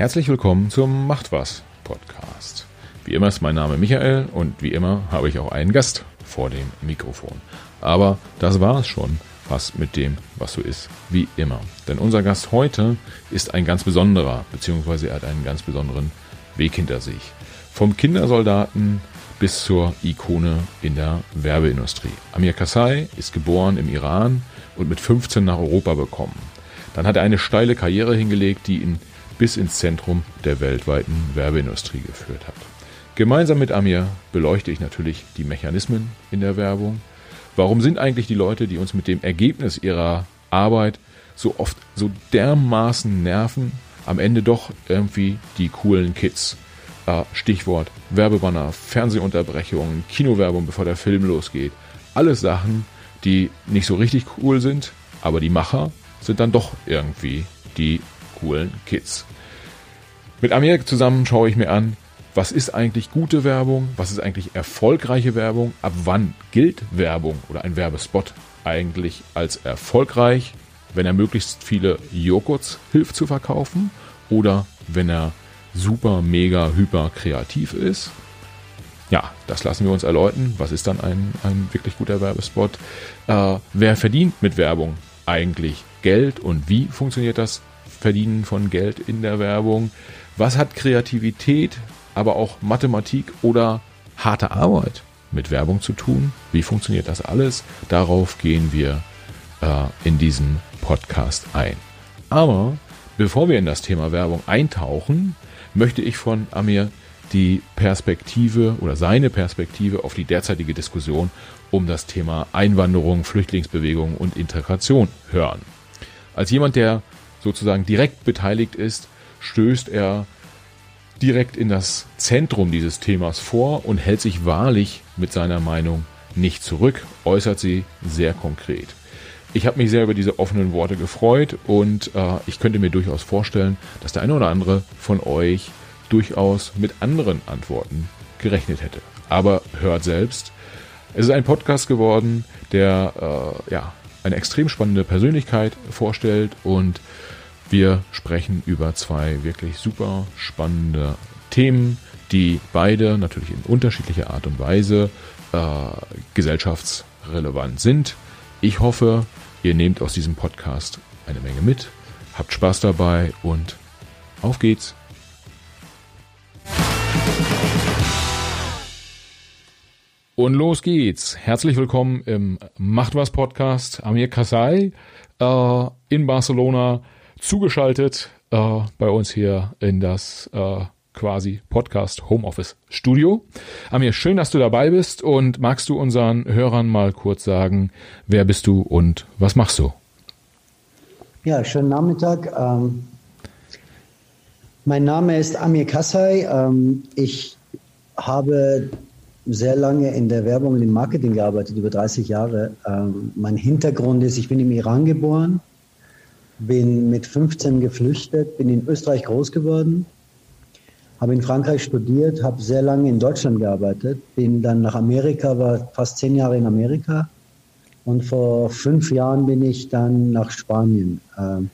Herzlich willkommen zum Macht was Podcast. Wie immer ist mein Name Michael und wie immer habe ich auch einen Gast vor dem Mikrofon. Aber das war es schon fast mit dem, was so ist, wie immer. Denn unser Gast heute ist ein ganz besonderer, beziehungsweise er hat einen ganz besonderen Weg hinter sich. Vom Kindersoldaten bis zur Ikone in der Werbeindustrie. Amir Kassai ist geboren im Iran und mit 15 nach Europa gekommen. Dann hat er eine steile Karriere hingelegt, die ihn bis ins Zentrum der weltweiten Werbeindustrie geführt hat. Gemeinsam mit Amir beleuchte ich natürlich die Mechanismen in der Werbung. Warum sind eigentlich die Leute, die uns mit dem Ergebnis ihrer Arbeit so oft so dermaßen nerven, am Ende doch irgendwie die coolen Kids? Äh, Stichwort Werbebanner, Fernsehunterbrechungen, Kinowerbung, bevor der Film losgeht. Alles Sachen, die nicht so richtig cool sind, aber die Macher sind dann doch irgendwie die coolen Kids. Mit Amir zusammen schaue ich mir an, was ist eigentlich gute Werbung, was ist eigentlich erfolgreiche Werbung, ab wann gilt Werbung oder ein Werbespot eigentlich als erfolgreich, wenn er möglichst viele Joghurts hilft zu verkaufen oder wenn er super, mega, hyper kreativ ist. Ja, das lassen wir uns erläutern. Was ist dann ein, ein wirklich guter Werbespot? Äh, wer verdient mit Werbung eigentlich Geld und wie funktioniert das Verdienen von Geld in der Werbung? Was hat Kreativität, aber auch Mathematik oder harte Arbeit mit Werbung zu tun? Wie funktioniert das alles? Darauf gehen wir äh, in diesem Podcast ein. Aber bevor wir in das Thema Werbung eintauchen, möchte ich von Amir die Perspektive oder seine Perspektive auf die derzeitige Diskussion um das Thema Einwanderung, Flüchtlingsbewegung und Integration hören. Als jemand, der sozusagen direkt beteiligt ist, stößt er direkt in das Zentrum dieses Themas vor und hält sich wahrlich mit seiner Meinung nicht zurück, äußert sie sehr konkret. Ich habe mich sehr über diese offenen Worte gefreut und äh, ich könnte mir durchaus vorstellen, dass der eine oder andere von euch durchaus mit anderen Antworten gerechnet hätte. Aber hört selbst. Es ist ein Podcast geworden, der äh, ja eine extrem spannende Persönlichkeit vorstellt und wir sprechen über zwei wirklich super spannende Themen, die beide natürlich in unterschiedlicher Art und Weise äh, gesellschaftsrelevant sind. Ich hoffe, ihr nehmt aus diesem Podcast eine Menge mit, habt Spaß dabei und auf geht's. Und los geht's. Herzlich willkommen im Macht was Podcast. Amir Kasai äh, in Barcelona zugeschaltet äh, bei uns hier in das äh, quasi Podcast Homeoffice Studio. Amir, schön, dass du dabei bist und magst du unseren Hörern mal kurz sagen, wer bist du und was machst du? Ja, schönen Nachmittag. Ähm, mein Name ist Amir Kassai. Ähm, ich habe sehr lange in der Werbung und im Marketing gearbeitet, über 30 Jahre. Ähm, mein Hintergrund ist, ich bin im Iran geboren, bin mit 15 geflüchtet, bin in Österreich groß geworden, habe in Frankreich studiert, habe sehr lange in Deutschland gearbeitet, bin dann nach Amerika, war fast zehn Jahre in Amerika und vor fünf Jahren bin ich dann nach Spanien. Ähm,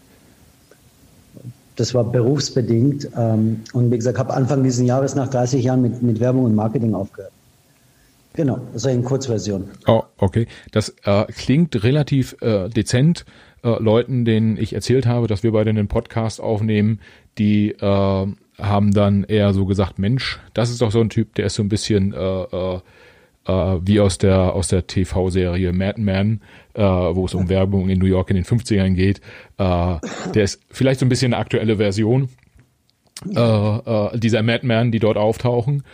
das war berufsbedingt ähm, und wie gesagt, habe Anfang dieses Jahres nach 30 Jahren mit, mit Werbung und Marketing aufgehört. Genau, das ist eine Kurzversion. Oh, okay. Das äh, klingt relativ äh, dezent. Äh, Leuten, denen ich erzählt habe, dass wir beide einen Podcast aufnehmen, die äh, haben dann eher so gesagt, Mensch, das ist doch so ein Typ, der ist so ein bisschen äh, äh, äh wie aus der aus der TV-Serie Mad Men, äh, wo es um Werbung in New York in den 50ern geht. Äh, der ist vielleicht so ein bisschen eine aktuelle Version äh, äh, dieser Madman, die dort auftauchen.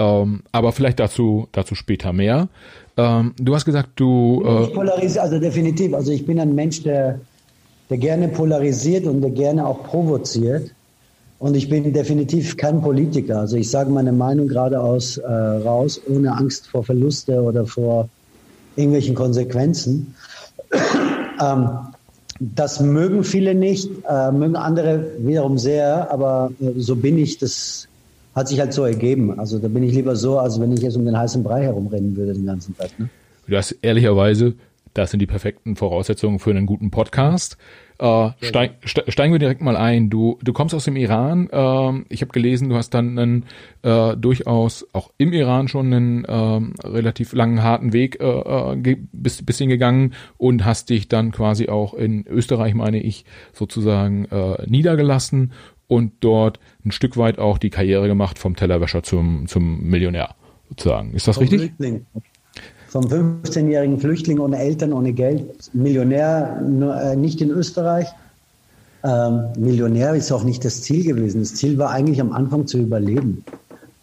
Ähm, aber vielleicht dazu, dazu später mehr. Ähm, du hast gesagt, du. Äh ich polarisiere, also definitiv. Also ich bin ein Mensch, der, der gerne polarisiert und der gerne auch provoziert. Und ich bin definitiv kein Politiker. Also ich sage meine Meinung geradeaus äh, raus, ohne Angst vor Verluste oder vor irgendwelchen Konsequenzen. ähm, das mögen viele nicht, äh, mögen andere wiederum sehr, aber äh, so bin ich. Das hat sich halt so ergeben. Also da bin ich lieber so, als wenn ich jetzt um den heißen Brei herumrennen würde den ganzen Tag. Ne? Du hast ehrlicherweise Das sind die perfekten Voraussetzungen für einen guten Podcast. Äh, steig, steigen wir direkt mal ein. Du, du kommst aus dem Iran. Äh, ich habe gelesen, du hast dann einen äh, durchaus auch im Iran schon einen äh, relativ langen, harten Weg äh, äh bis, bis hingegangen und hast dich dann quasi auch in Österreich, meine ich, sozusagen äh, niedergelassen und dort ein Stück weit auch die Karriere gemacht vom Tellerwäscher zum, zum Millionär sozusagen. Ist das Vom richtig? Flüchtling vom 15-jährigen Flüchtling ohne Eltern, ohne Geld, Millionär, nur, äh, nicht in Österreich. Ähm, Millionär ist auch nicht das Ziel gewesen. Das Ziel war eigentlich am Anfang zu überleben.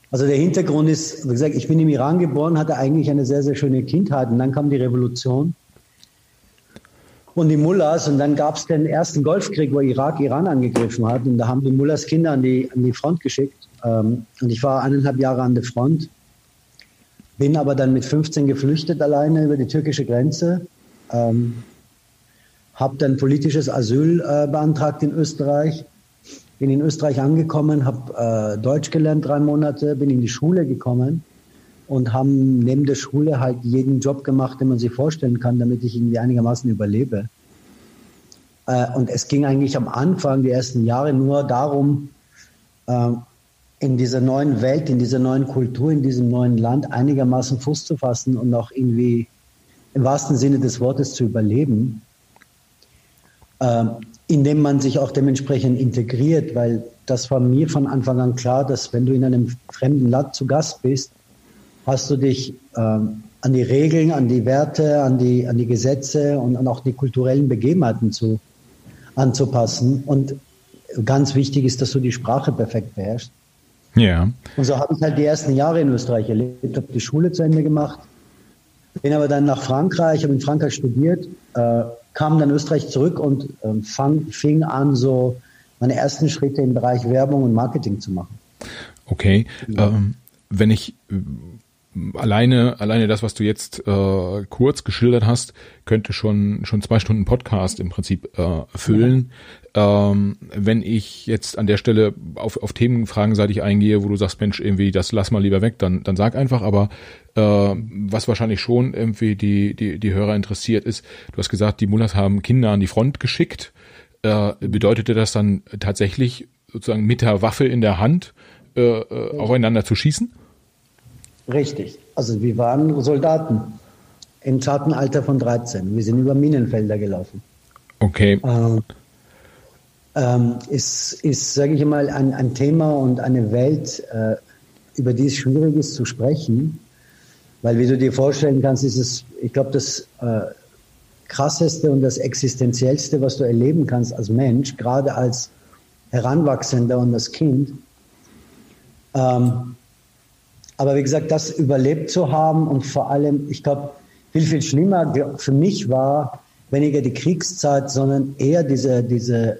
Also der Hintergrund ist, wie gesagt, ich bin im Iran geboren, hatte eigentlich eine sehr, sehr schöne Kindheit und dann kam die Revolution und die Mullahs und dann gab es den ersten Golfkrieg, wo Irak Iran angegriffen hat und da haben die Mullahs Kinder an die, an die Front geschickt ähm, und ich war eineinhalb Jahre an der Front bin aber dann mit 15 geflüchtet alleine über die türkische Grenze. Ähm, habe dann politisches Asyl äh, beantragt in Österreich. Bin in Österreich angekommen, habe äh, Deutsch gelernt drei Monate, bin in die Schule gekommen und haben neben der Schule halt jeden Job gemacht, den man sich vorstellen kann, damit ich irgendwie einigermaßen überlebe. Äh, und es ging eigentlich am Anfang, die ersten Jahre, nur darum, äh, in dieser neuen Welt, in dieser neuen Kultur, in diesem neuen Land einigermaßen Fuß zu fassen und auch irgendwie im wahrsten Sinne des Wortes zu überleben, äh, indem man sich auch dementsprechend integriert, weil das war mir von Anfang an klar, dass wenn du in einem fremden Land zu Gast bist, hast du dich äh, an die Regeln, an die Werte, an die, an die Gesetze und an auch die kulturellen Begebenheiten zu, anzupassen. Und ganz wichtig ist, dass du die Sprache perfekt beherrschst. Ja. Und so habe ich halt die ersten Jahre in Österreich erlebt, habe die Schule zu Ende gemacht, bin aber dann nach Frankreich, habe in Frankreich studiert, äh, kam dann Österreich zurück und äh, fang, fing an, so meine ersten Schritte im Bereich Werbung und Marketing zu machen. Okay. Ja. Ähm, wenn ich alleine, alleine das, was du jetzt äh, kurz geschildert hast, könnte schon schon zwei Stunden Podcast im Prinzip äh, füllen. Ja. Ähm, wenn ich jetzt an der Stelle auf, auf Themenfragen seitig eingehe, wo du sagst, Mensch, irgendwie das lass mal lieber weg, dann dann sag einfach. Aber äh, was wahrscheinlich schon irgendwie die die die Hörer interessiert ist, du hast gesagt, die Mullahs haben Kinder an die Front geschickt. Äh, bedeutete das dann tatsächlich sozusagen mit der Waffe in der Hand äh, äh, aufeinander zu schießen? Richtig. Also wir waren Soldaten im zarten Alter von 13. Wir sind über Minenfelder gelaufen. Okay. Ähm, ähm, ist, ist sage ich mal, ein, ein Thema und eine Welt, äh, über die es schwierig ist zu sprechen. Weil, wie du dir vorstellen kannst, ist es, ich glaube, das äh, krasseste und das existenziellste, was du erleben kannst als Mensch, gerade als Heranwachsender und als Kind. Ähm, aber wie gesagt, das überlebt zu haben und vor allem, ich glaube, viel, viel schlimmer für mich war weniger die Kriegszeit, sondern eher diese, diese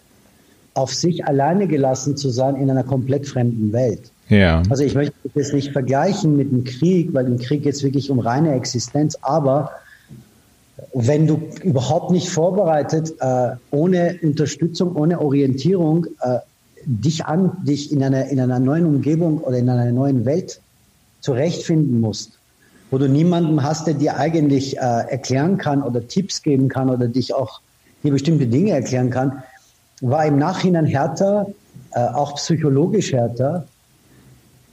auf sich alleine gelassen zu sein in einer komplett fremden Welt. Ja. Also ich möchte das nicht vergleichen mit dem Krieg, weil im Krieg geht es wirklich um reine Existenz, aber wenn du überhaupt nicht vorbereitet, äh, ohne Unterstützung, ohne Orientierung, äh, dich an, dich in einer, in einer neuen Umgebung oder in einer neuen Welt zurechtfinden musst, wo du niemanden hast, der dir eigentlich äh, erklären kann oder Tipps geben kann oder dich auch dir bestimmte Dinge erklären kann, war im Nachhinein härter, äh, auch psychologisch härter.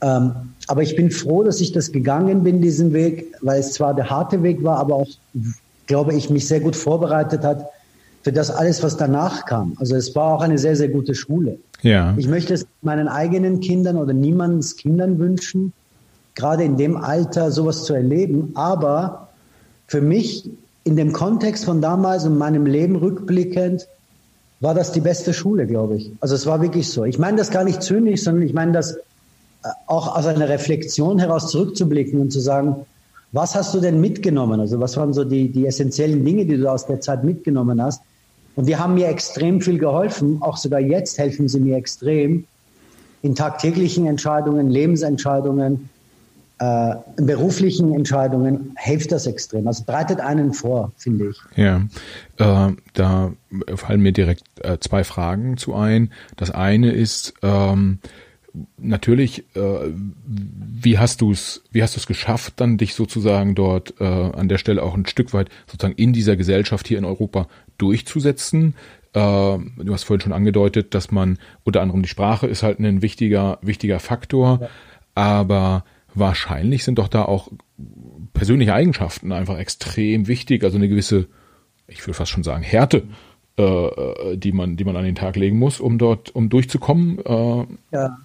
Ähm, aber ich bin froh, dass ich das gegangen bin, diesen Weg, weil es zwar der harte Weg war, aber auch, glaube ich, mich sehr gut vorbereitet hat für das alles, was danach kam. Also es war auch eine sehr, sehr gute Schule. Ja. Ich möchte es meinen eigenen Kindern oder niemandens Kindern wünschen, gerade in dem Alter sowas zu erleben. Aber für mich in dem Kontext von damals und meinem Leben rückblickend war das die beste Schule, glaube ich. Also es war wirklich so. Ich meine das gar nicht zynisch, sondern ich meine das äh, auch aus einer Reflexion heraus zurückzublicken und zu sagen, was hast du denn mitgenommen? Also was waren so die, die essentiellen Dinge, die du aus der Zeit mitgenommen hast? Und die haben mir extrem viel geholfen. Auch sogar jetzt helfen sie mir extrem in tagtäglichen Entscheidungen, Lebensentscheidungen, äh, beruflichen Entscheidungen hilft das extrem. Also bereitet einen vor, finde ich. Ja, äh, da fallen mir direkt äh, zwei Fragen zu ein. Das eine ist, ähm, natürlich, äh, wie hast du es, wie hast du es geschafft, dann dich sozusagen dort äh, an der Stelle auch ein Stück weit sozusagen in dieser Gesellschaft hier in Europa durchzusetzen? Äh, du hast vorhin schon angedeutet, dass man unter anderem die Sprache ist halt ein wichtiger, wichtiger Faktor, ja. aber wahrscheinlich sind doch da auch persönliche Eigenschaften einfach extrem wichtig, also eine gewisse, ich würde fast schon sagen, Härte, äh, äh, die man, die man an den Tag legen muss, um dort, um durchzukommen. Äh. Ja.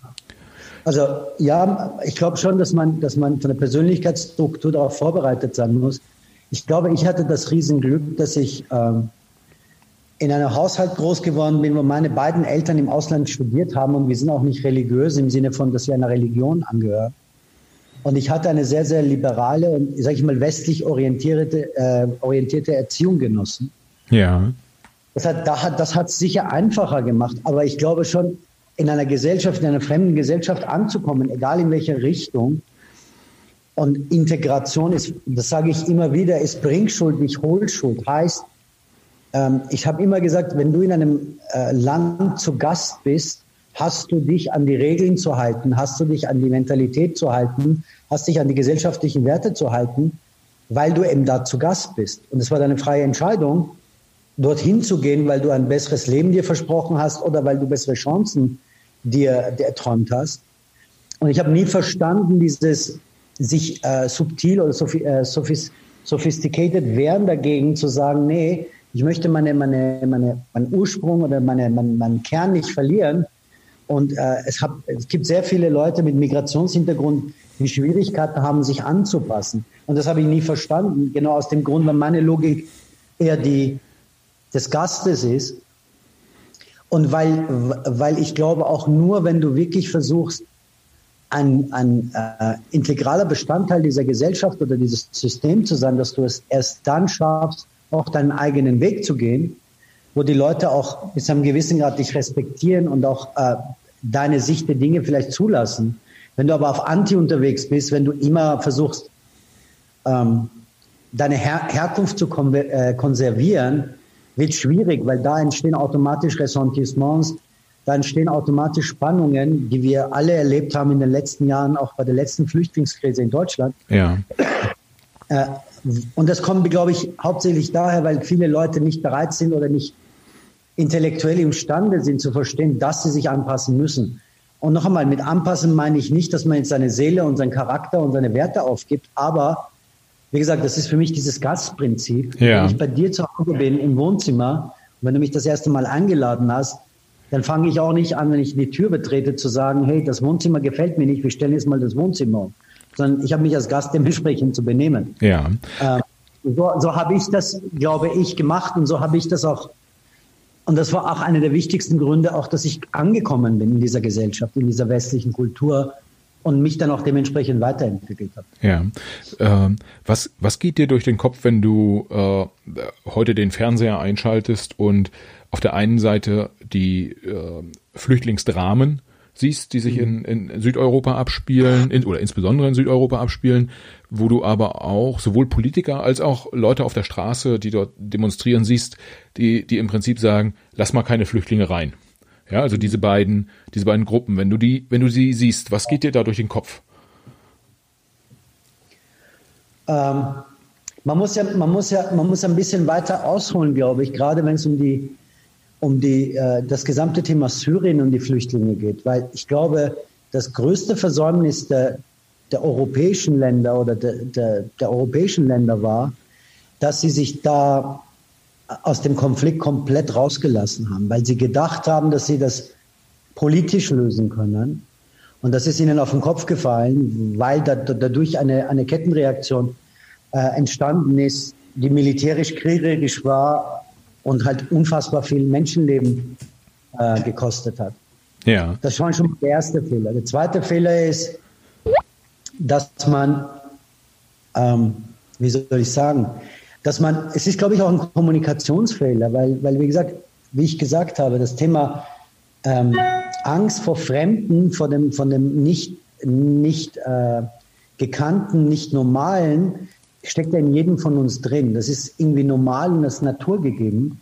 Also ja, ich glaube schon, dass man, dass man von der Persönlichkeitsstruktur darauf vorbereitet sein muss. Ich glaube, ich hatte das Riesenglück, dass ich ähm, in einem Haushalt groß geworden bin, wo meine beiden Eltern im Ausland studiert haben und wir sind auch nicht religiös im Sinne von, dass wir einer Religion angehören. Und ich hatte eine sehr, sehr liberale und, sage ich mal, westlich orientierte, äh, orientierte Erziehung genossen. Ja. Das hat, da hat, das hat sicher einfacher gemacht. Aber ich glaube schon, in einer Gesellschaft, in einer fremden Gesellschaft anzukommen, egal in welcher Richtung. Und Integration ist, das sage ich immer wieder, ist Bringschuld, nicht Hohlschuld. Heißt, ähm, ich habe immer gesagt, wenn du in einem äh, Land zu Gast bist, hast du dich an die Regeln zu halten, hast du dich an die Mentalität zu halten, hast dich an die gesellschaftlichen Werte zu halten, weil du eben da zu Gast bist. Und es war deine freie Entscheidung, dorthin zu gehen, weil du ein besseres Leben dir versprochen hast oder weil du bessere Chancen dir, dir erträumt hast. Und ich habe nie verstanden, dieses sich äh, subtil oder sophi äh, sophisticated wehren dagegen zu sagen, nee, ich möchte meine, meine, meine, meinen Ursprung oder meine, meinen, meinen Kern nicht verlieren. Und äh, es, hab, es gibt sehr viele Leute mit Migrationshintergrund, die Schwierigkeiten haben, sich anzupassen. Und das habe ich nie verstanden. Genau aus dem Grund, weil meine Logik eher die des Gastes ist. Und weil, weil ich glaube, auch nur wenn du wirklich versuchst, ein, ein äh, integraler Bestandteil dieser Gesellschaft oder dieses System zu sein, dass du es erst dann schaffst, auch deinen eigenen Weg zu gehen, wo die Leute auch bis zu einem gewissen Grad dich respektieren und auch äh, deine Sicht der Dinge vielleicht zulassen. Wenn du aber auf Anti unterwegs bist, wenn du immer versuchst, ähm, deine Her Herkunft zu äh, konservieren, wird schwierig, weil da entstehen automatisch Ressentiments, da entstehen automatisch Spannungen, die wir alle erlebt haben in den letzten Jahren, auch bei der letzten Flüchtlingskrise in Deutschland. Ja. Äh, und das kommt, glaube ich, hauptsächlich daher, weil viele Leute nicht bereit sind oder nicht intellektuell imstande sind zu verstehen, dass sie sich anpassen müssen. Und noch einmal, mit anpassen meine ich nicht, dass man jetzt seine Seele und seinen Charakter und seine Werte aufgibt, aber wie gesagt, das ist für mich dieses Gastprinzip. Ja. Wenn ich bei dir zu Hause bin im Wohnzimmer, und wenn du mich das erste Mal eingeladen hast, dann fange ich auch nicht an, wenn ich die Tür betrete, zu sagen, hey, das Wohnzimmer gefällt mir nicht, wir stellen jetzt mal das Wohnzimmer um. Sondern ich habe mich als Gast dementsprechend zu benehmen. Ja. Ähm, so so habe ich das, glaube ich, gemacht und so habe ich das auch und das war auch einer der wichtigsten Gründe, auch dass ich angekommen bin in dieser Gesellschaft, in dieser westlichen Kultur und mich dann auch dementsprechend weiterentwickelt habe. Ja. Ähm, was, was geht dir durch den Kopf, wenn du äh, heute den Fernseher einschaltest und auf der einen Seite die äh, Flüchtlingsdramen siehst, die sich in, in Südeuropa abspielen, in, oder insbesondere in Südeuropa abspielen, wo du aber auch sowohl Politiker als auch Leute auf der Straße, die dort demonstrieren, siehst, die, die im Prinzip sagen, lass mal keine Flüchtlinge rein. Ja, also diese beiden, diese beiden Gruppen, wenn du die, wenn du sie siehst, was geht dir da durch den Kopf? Ähm, man muss ja, man muss ja, man muss ein bisschen weiter ausholen, glaube ich, gerade wenn es um die um die, äh, das gesamte Thema Syrien und die Flüchtlinge geht. Weil ich glaube, das größte Versäumnis der, der europäischen Länder oder der, der, der europäischen Länder war, dass sie sich da aus dem Konflikt komplett rausgelassen haben, weil sie gedacht haben, dass sie das politisch lösen können. Und das ist ihnen auf den Kopf gefallen, weil da, dadurch eine, eine Kettenreaktion äh, entstanden ist, die militärisch kriegerisch war und halt unfassbar viel Menschenleben äh, gekostet hat. Ja. Das war schon der erste Fehler. Der zweite Fehler ist, dass man, ähm, wie soll ich sagen, dass man, es ist, glaube ich, auch ein Kommunikationsfehler, weil, weil wie gesagt, wie ich gesagt habe, das Thema ähm, Angst vor Fremden, vor dem, von dem nicht, nicht äh, gekannten, nicht normalen, steckt ja in jedem von uns drin. Das ist irgendwie normal und das ist naturgegeben.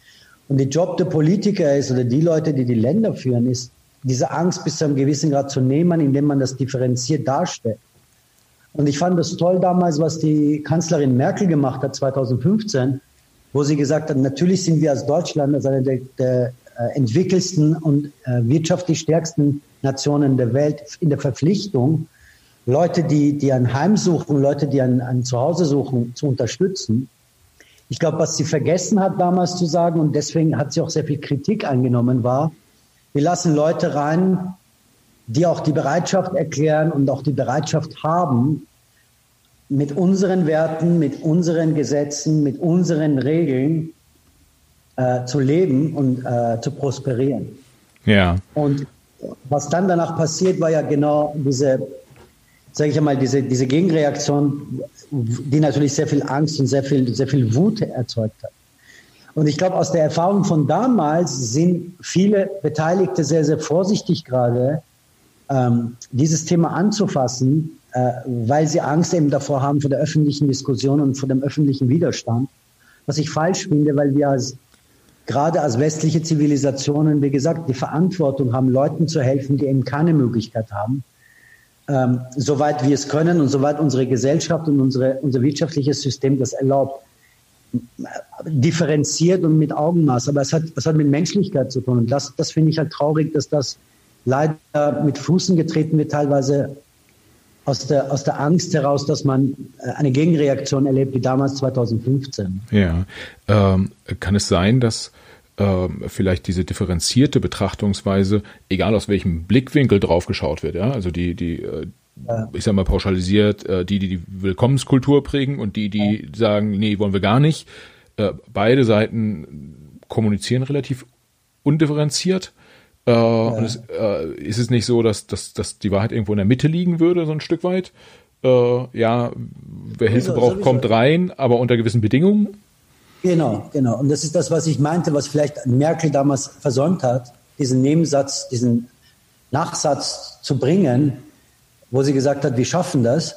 Und der Job der Politiker ist, oder die Leute, die die Länder führen, ist, diese Angst bis zu einem gewissen Grad zu nehmen, indem man das differenziert darstellt. Und ich fand das toll damals, was die Kanzlerin Merkel gemacht hat 2015, wo sie gesagt hat, natürlich sind wir als Deutschland als eine der, der äh, entwickelsten und äh, wirtschaftlich stärksten Nationen der Welt in der Verpflichtung, Leute, die, die ein Heim suchen, Leute, die ein, ein Zuhause suchen, zu unterstützen. Ich glaube, was sie vergessen hat damals zu sagen, und deswegen hat sie auch sehr viel Kritik eingenommen, war, wir lassen Leute rein, die auch die Bereitschaft erklären und auch die Bereitschaft haben, mit unseren Werten, mit unseren Gesetzen, mit unseren Regeln äh, zu leben und äh, zu prosperieren. Ja. Und was dann danach passiert, war ja genau diese, sage ich einmal, diese, diese Gegenreaktion, die natürlich sehr viel Angst und sehr viel, sehr viel Wut erzeugt hat. Und ich glaube, aus der Erfahrung von damals sind viele Beteiligte sehr, sehr vorsichtig gerade, ähm, dieses Thema anzufassen, äh, weil sie Angst eben davor haben vor der öffentlichen Diskussion und vor dem öffentlichen Widerstand. Was ich falsch finde, weil wir als, gerade als westliche Zivilisationen, wie gesagt, die Verantwortung haben, Leuten zu helfen, die eben keine Möglichkeit haben, ähm, soweit wir es können und soweit unsere Gesellschaft und unsere, unser wirtschaftliches System das erlaubt differenziert und mit Augenmaß. Aber es hat, es hat mit Menschlichkeit zu tun. Und das, das finde ich halt traurig, dass das leider mit Fußen getreten wird, teilweise aus der, aus der Angst heraus, dass man äh, eine Gegenreaktion erlebt, wie damals 2015. Ja. Ähm, kann es sein, dass ähm, vielleicht diese differenzierte Betrachtungsweise, egal aus welchem Blickwinkel drauf geschaut wird, ja, also die, die, äh, ich sag mal pauschalisiert, äh, die, die die Willkommenskultur prägen und die, die sagen, nee, wollen wir gar nicht. Äh, beide Seiten kommunizieren relativ undifferenziert. Äh, ja. Und es, äh, ist es nicht so, dass, dass, dass die Wahrheit irgendwo in der Mitte liegen würde, so ein Stück weit? Äh, ja, wer Hilfe braucht, kommt rein, aber unter gewissen Bedingungen. Genau, genau. Und das ist das, was ich meinte, was vielleicht Merkel damals versäumt hat, diesen Nebensatz, diesen Nachsatz zu bringen, wo sie gesagt hat, wir schaffen das.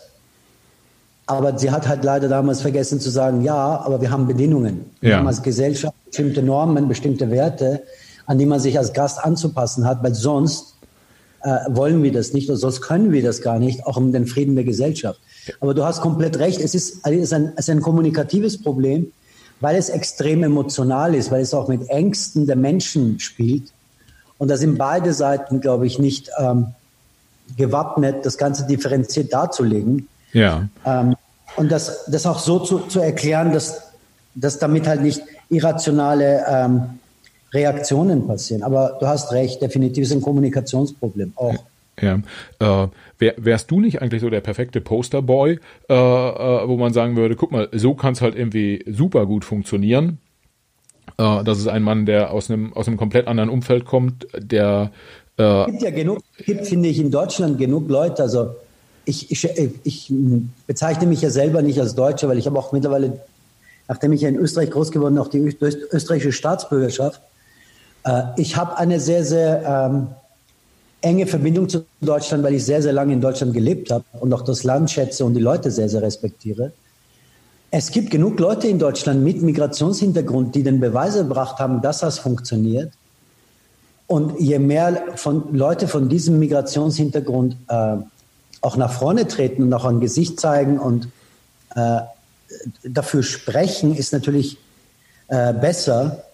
Aber sie hat halt leider damals vergessen zu sagen, ja, aber wir haben Bedingungen. Wir haben als Gesellschaft bestimmte Normen, bestimmte Werte, an die man sich als Gast anzupassen hat, weil sonst äh, wollen wir das nicht und sonst können wir das gar nicht, auch um den Frieden der Gesellschaft. Aber du hast komplett recht, es ist, es ist, ein, es ist ein kommunikatives Problem, weil es extrem emotional ist, weil es auch mit Ängsten der Menschen spielt. Und da sind beide Seiten, glaube ich, nicht ähm, gewappnet, das Ganze differenziert darzulegen. Ja. Ähm, und das, das auch so zu, zu erklären, dass, dass damit halt nicht irrationale ähm, Reaktionen passieren. Aber du hast recht, definitiv ist ein Kommunikationsproblem auch. Ja. Äh, wär, wärst du nicht eigentlich so der perfekte Posterboy, äh, äh, wo man sagen würde, guck mal, so kann es halt irgendwie super gut funktionieren. Äh, das ist ein Mann, der aus einem, aus einem komplett anderen Umfeld kommt, der es gibt ja genug, gibt, finde ich, in Deutschland genug Leute. Also ich, ich, ich bezeichne mich ja selber nicht als Deutscher, weil ich habe auch mittlerweile, nachdem ich ja in Österreich groß geworden bin, auch die österreichische Staatsbürgerschaft. Äh, ich habe eine sehr, sehr ähm, enge Verbindung zu Deutschland, weil ich sehr, sehr lange in Deutschland gelebt habe und auch das Land schätze und die Leute sehr, sehr respektiere. Es gibt genug Leute in Deutschland mit Migrationshintergrund, die den Beweis erbracht haben, dass das funktioniert. Und je mehr von Leute von diesem Migrationshintergrund äh, auch nach vorne treten und auch ein Gesicht zeigen und äh, dafür sprechen, ist natürlich äh, besser.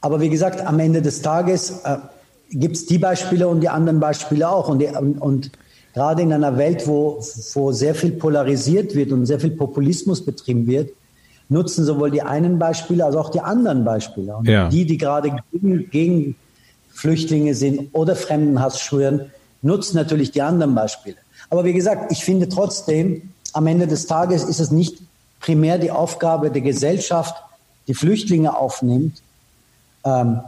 Aber wie gesagt, am Ende des Tages äh, gibt es die Beispiele und die anderen Beispiele auch. Und, die, und, und gerade in einer Welt, wo, wo sehr viel polarisiert wird und sehr viel Populismus betrieben wird, nutzen sowohl die einen Beispiele als auch die anderen Beispiele. Und ja. die, die gerade gegen, gegen Flüchtlinge sind oder Fremdenhass schwören, nutzen natürlich die anderen Beispiele. Aber wie gesagt, ich finde trotzdem, am Ende des Tages ist es nicht primär die Aufgabe der Gesellschaft, die Flüchtlinge aufnimmt, ähm,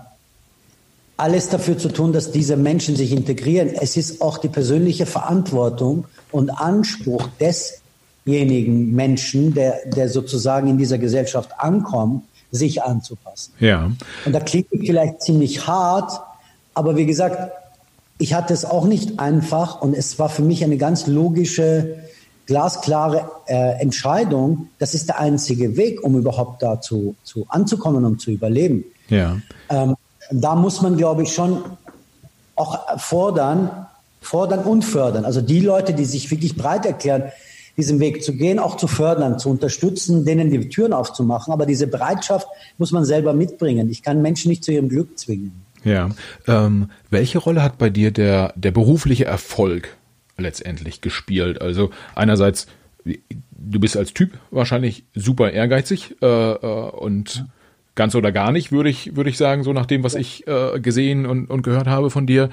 alles dafür zu tun, dass diese Menschen sich integrieren. Es ist auch die persönliche Verantwortung und Anspruch des demjenigen Menschen, der, der sozusagen in dieser Gesellschaft ankommt, sich anzupassen. Ja. Und da klingt vielleicht ziemlich hart, aber wie gesagt, ich hatte es auch nicht einfach und es war für mich eine ganz logische, glasklare äh, Entscheidung. Das ist der einzige Weg, um überhaupt dazu zu anzukommen und zu überleben. Ja. Ähm, da muss man, glaube ich, schon auch fordern, fordern und fördern. Also die Leute, die sich wirklich breit erklären, diesen Weg zu gehen, auch zu fördern, zu unterstützen, denen die Türen aufzumachen. Aber diese Bereitschaft muss man selber mitbringen. Ich kann Menschen nicht zu ihrem Glück zwingen. Ja. Ähm, welche Rolle hat bei dir der, der berufliche Erfolg letztendlich gespielt? Also einerseits, du bist als Typ wahrscheinlich super ehrgeizig äh, äh, und ganz oder gar nicht, würde ich, würde ich sagen, so nach dem, was ich äh, gesehen und, und gehört habe von dir.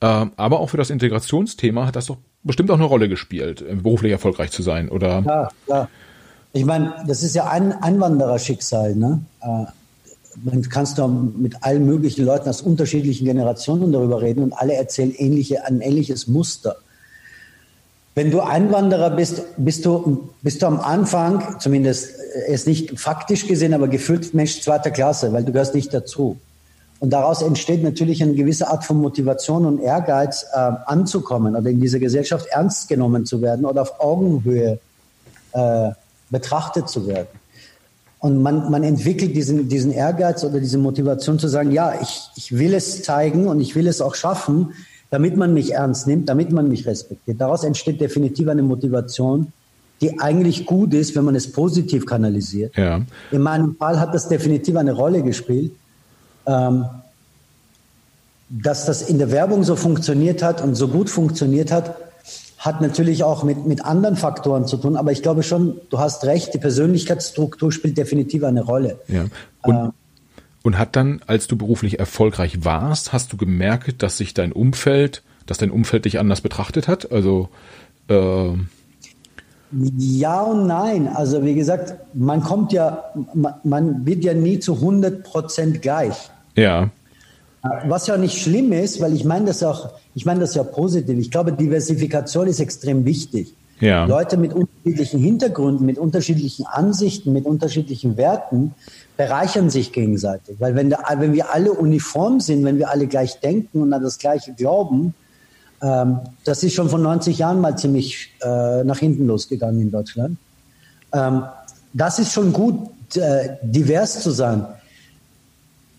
Äh, aber auch für das Integrationsthema hat das doch bestimmt auch eine Rolle gespielt, äh, beruflich erfolgreich zu sein, oder? Ja, ja. Ich meine, das ist ja ein Einwandererschicksal, ne? Äh, man kannst du mit allen möglichen Leuten aus unterschiedlichen Generationen darüber reden und alle erzählen ähnliche, ein ähnliches Muster. Wenn du Einwanderer bist, bist du, bist du am Anfang, zumindest ist nicht faktisch gesehen, aber gefühlt Mensch zweiter Klasse, weil du gehörst nicht dazu. Und daraus entsteht natürlich eine gewisse Art von Motivation und Ehrgeiz, äh, anzukommen oder in dieser Gesellschaft ernst genommen zu werden oder auf Augenhöhe äh, betrachtet zu werden. Und man, man entwickelt diesen, diesen Ehrgeiz oder diese Motivation zu sagen, ja, ich, ich will es zeigen und ich will es auch schaffen, damit man mich ernst nimmt, damit man mich respektiert. Daraus entsteht definitiv eine Motivation, die eigentlich gut ist, wenn man es positiv kanalisiert. Ja. In meinem Fall hat das definitiv eine Rolle gespielt. Ähm, dass das in der Werbung so funktioniert hat und so gut funktioniert hat, hat natürlich auch mit, mit anderen Faktoren zu tun. Aber ich glaube schon, du hast recht, die Persönlichkeitsstruktur spielt definitiv eine Rolle. Ja. Und, äh, und hat dann, als du beruflich erfolgreich warst, hast du gemerkt, dass sich dein Umfeld, dass dein Umfeld dich anders betrachtet hat? Also äh, ja und nein. Also wie gesagt, man kommt ja, man, man wird ja nie zu 100 Prozent gleich. Ja. Was ja nicht schlimm ist, weil ich meine das auch, ich meine das ja positiv. Ich glaube, Diversifikation ist extrem wichtig. Ja. Leute mit unterschiedlichen Hintergründen, mit unterschiedlichen Ansichten, mit unterschiedlichen Werten bereichern sich gegenseitig. Weil wenn, der, wenn wir alle uniform sind, wenn wir alle gleich denken und an das Gleiche glauben, ähm, das ist schon vor 90 Jahren mal ziemlich äh, nach hinten losgegangen in Deutschland. Ähm, das ist schon gut, äh, divers zu sein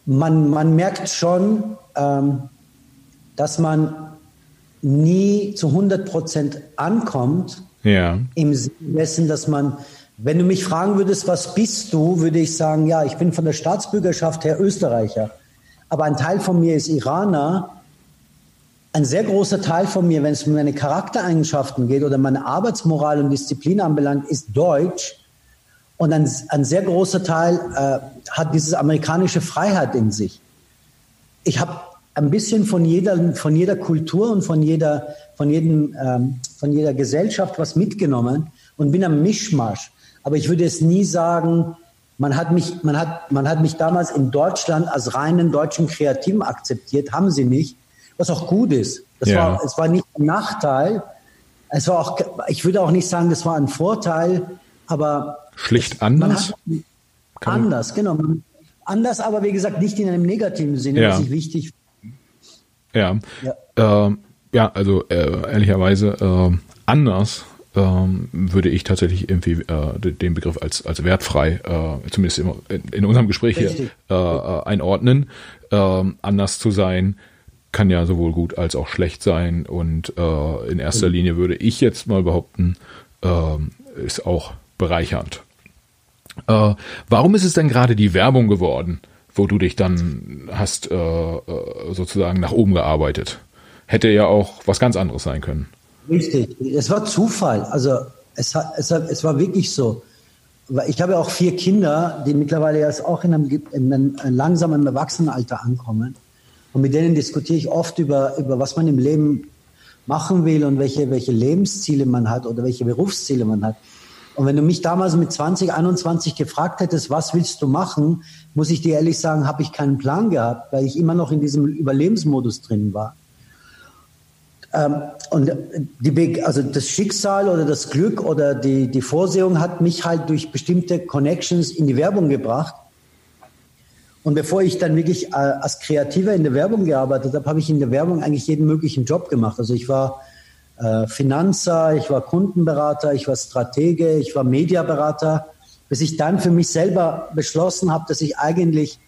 man, man merkt schon, ähm, dass man nie zu 100 Prozent ankommt. Ja. Im Sinne dessen, dass man, wenn du mich fragen würdest, was bist du, würde ich sagen, ja, ich bin von der Staatsbürgerschaft her Österreicher. Aber ein Teil von mir ist Iraner. Ein sehr großer Teil von mir, wenn es um meine Charaktereigenschaften geht oder meine Arbeitsmoral und Disziplin anbelangt, ist Deutsch. Und ein, ein sehr großer Teil äh, hat diese amerikanische Freiheit in sich. Ich habe ein bisschen von jeder, von jeder Kultur und von jeder, von, jedem, ähm, von jeder Gesellschaft was mitgenommen und bin am Mischmasch. Aber ich würde es nie sagen, man hat mich, man hat, man hat mich damals in Deutschland als reinen deutschen Kreativen akzeptiert, haben sie nicht, was auch gut ist. Das ja. war, es war nicht ein Nachteil. Es war auch, ich würde auch nicht sagen, das war ein Vorteil, aber Schlicht anders? anders, genau. Anders, aber wie gesagt, nicht in einem negativen Sinne, ja. was ich wichtig Ja. Ja, äh, ja also äh, ehrlicherweise äh, anders ähm, würde ich tatsächlich irgendwie äh, den Begriff als, als wertfrei, äh, zumindest in, in, unserem Gespräch hier, äh, einordnen. Ähm, anders zu sein kann ja sowohl gut als auch schlecht sein und äh, in erster Linie würde ich jetzt mal behaupten, äh, ist auch bereichernd. Äh, warum ist es denn gerade die Werbung geworden, wo du dich dann hast äh, äh, sozusagen nach oben gearbeitet? Hätte ja auch was ganz anderes sein können. Richtig, es war Zufall. Also es, hat, es, hat, es war wirklich so. Ich habe auch vier Kinder, die mittlerweile jetzt auch in einem, in einem langsamen Erwachsenenalter ankommen. Und mit denen diskutiere ich oft über, über was man im Leben machen will und welche, welche Lebensziele man hat oder welche Berufsziele man hat. Und wenn du mich damals mit 20, 21 gefragt hättest, was willst du machen, muss ich dir ehrlich sagen, habe ich keinen Plan gehabt, weil ich immer noch in diesem Überlebensmodus drin war. Ähm, und die, also das Schicksal oder das Glück oder die, die Vorsehung hat mich halt durch bestimmte Connections in die Werbung gebracht. Und bevor ich dann wirklich äh, als Kreativer in der Werbung gearbeitet habe, habe ich in der Werbung eigentlich jeden möglichen Job gemacht. Also ich war äh, Finanzer, ich war Kundenberater, ich war Stratege, ich war Mediaberater, bis ich dann für mich selber beschlossen habe, dass ich eigentlich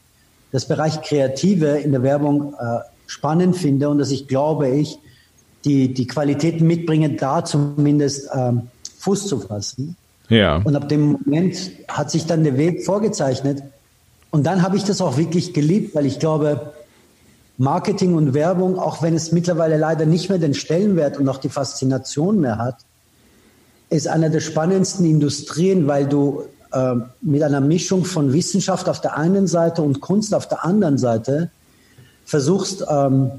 das Bereich Kreative in der Werbung äh, spannend finde und dass ich glaube, ich die, die Qualitäten mitbringe, da zumindest ähm, Fuß zu fassen. Ja. Und ab dem Moment hat sich dann der Weg vorgezeichnet. Und dann habe ich das auch wirklich geliebt, weil ich glaube, Marketing und Werbung, auch wenn es mittlerweile leider nicht mehr den Stellenwert und auch die Faszination mehr hat, ist einer der spannendsten Industrien, weil du äh, mit einer Mischung von Wissenschaft auf der einen Seite und Kunst auf der anderen Seite versuchst, ähm,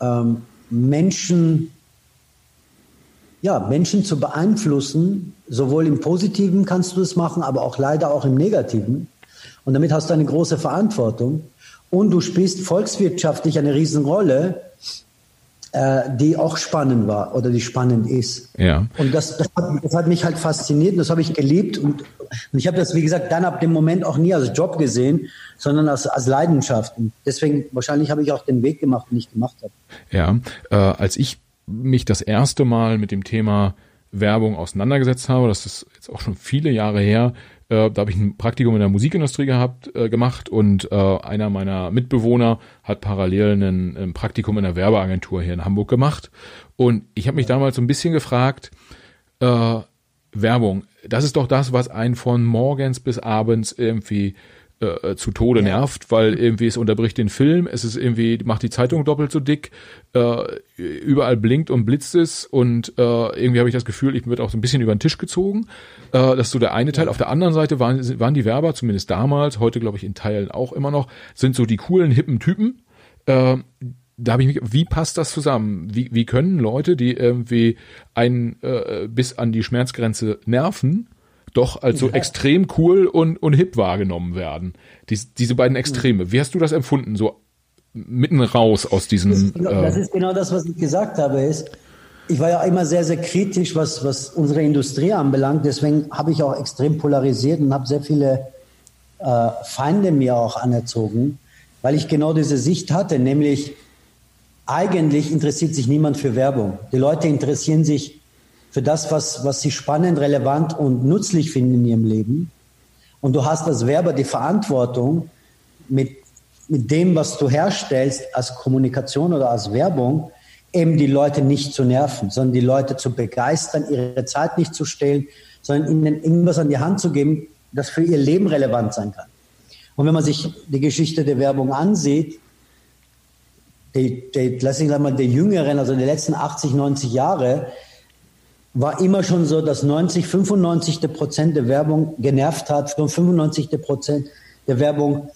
ähm, Menschen, ja, Menschen zu beeinflussen. Sowohl im Positiven kannst du es machen, aber auch leider auch im Negativen. Und damit hast du eine große Verantwortung. Und du spielst volkswirtschaftlich eine Riesenrolle, äh, die auch spannend war oder die spannend ist. Ja. Und das, das, hat, das hat mich halt fasziniert und das habe ich geliebt. Und, und ich habe das, wie gesagt, dann ab dem Moment auch nie als Job gesehen, sondern als, als Leidenschaft. Und deswegen, wahrscheinlich habe ich auch den Weg gemacht, den ich gemacht habe. Ja, äh, als ich mich das erste Mal mit dem Thema Werbung auseinandergesetzt habe, das ist jetzt auch schon viele Jahre her, äh, da habe ich ein Praktikum in der Musikindustrie gehabt, äh, gemacht und äh, einer meiner Mitbewohner hat parallel ein, ein Praktikum in der Werbeagentur hier in Hamburg gemacht. Und ich habe mich damals so ein bisschen gefragt, äh, Werbung, das ist doch das, was einen von morgens bis abends irgendwie äh, zu Tode ja. nervt, weil irgendwie es unterbricht den Film, es ist irgendwie, macht die Zeitung doppelt so dick, äh, überall blinkt und blitzt es und äh, irgendwie habe ich das Gefühl, ich wird auch so ein bisschen über den Tisch gezogen. Äh, das ist so der eine Teil. Ja. Auf der anderen Seite waren, waren die Werber, zumindest damals, heute glaube ich in Teilen auch immer noch, sind so die coolen, hippen Typen. Äh, da habe ich mich, wie passt das zusammen? Wie, wie können Leute, die irgendwie einen äh, bis an die Schmerzgrenze nerven, doch als so ja. extrem cool und, und hip wahrgenommen werden. Dies, diese beiden Extreme. Wie hast du das empfunden? So mitten raus aus diesem. Das ist, genau, äh, das ist genau das, was ich gesagt habe. Ist, ich war ja immer sehr, sehr kritisch, was, was unsere Industrie anbelangt. Deswegen habe ich auch extrem polarisiert und habe sehr viele äh, Feinde mir auch anerzogen, weil ich genau diese Sicht hatte, nämlich eigentlich interessiert sich niemand für Werbung. Die Leute interessieren sich für das, was, was sie spannend, relevant und nützlich finden in ihrem Leben. Und du hast als Werber die Verantwortung, mit, mit dem, was du herstellst, als Kommunikation oder als Werbung, eben die Leute nicht zu nerven, sondern die Leute zu begeistern, ihre Zeit nicht zu stehlen, sondern ihnen irgendwas an die Hand zu geben, das für ihr Leben relevant sein kann. Und wenn man sich die Geschichte der Werbung ansieht, die, die, lass ich mal, der jüngeren, also der letzten 80, 90 Jahre, war immer schon so, dass 90, 95 Prozent der Werbung genervt hat, 95 Prozent der Werbung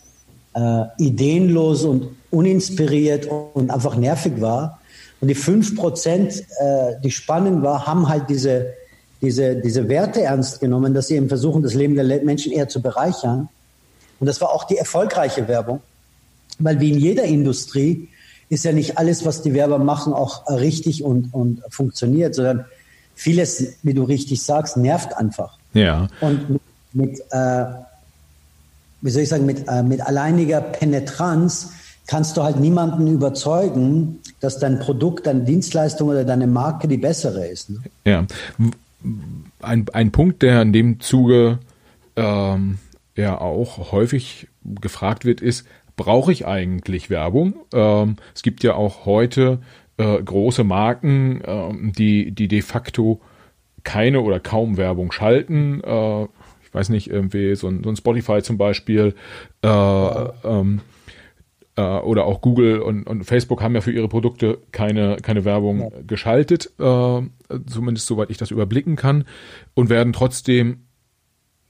äh, ideenlos und uninspiriert und einfach nervig war. Und die 5 Prozent, äh, die spannend war, haben halt diese, diese, diese Werte ernst genommen, dass sie eben versuchen, das Leben der Menschen eher zu bereichern. Und das war auch die erfolgreiche Werbung, weil wie in jeder Industrie ist ja nicht alles, was die Werber machen, auch richtig und, und funktioniert, sondern vieles, wie du richtig sagst, nervt einfach. Ja. Und mit, mit äh, wie soll ich sagen, mit, äh, mit alleiniger Penetranz kannst du halt niemanden überzeugen, dass dein Produkt, deine Dienstleistung oder deine Marke die bessere ist. Ne? Ja. Ein, ein Punkt, der in dem Zuge ähm, ja auch häufig gefragt wird, ist, brauche ich eigentlich Werbung? Ähm, es gibt ja auch heute äh, große Marken, äh, die, die de facto keine oder kaum Werbung schalten. Äh, ich weiß nicht, irgendwie so ein, so ein Spotify zum Beispiel äh, ähm, äh, oder auch Google und, und Facebook haben ja für ihre Produkte keine, keine Werbung ja. geschaltet, äh, zumindest soweit ich das überblicken kann, und werden trotzdem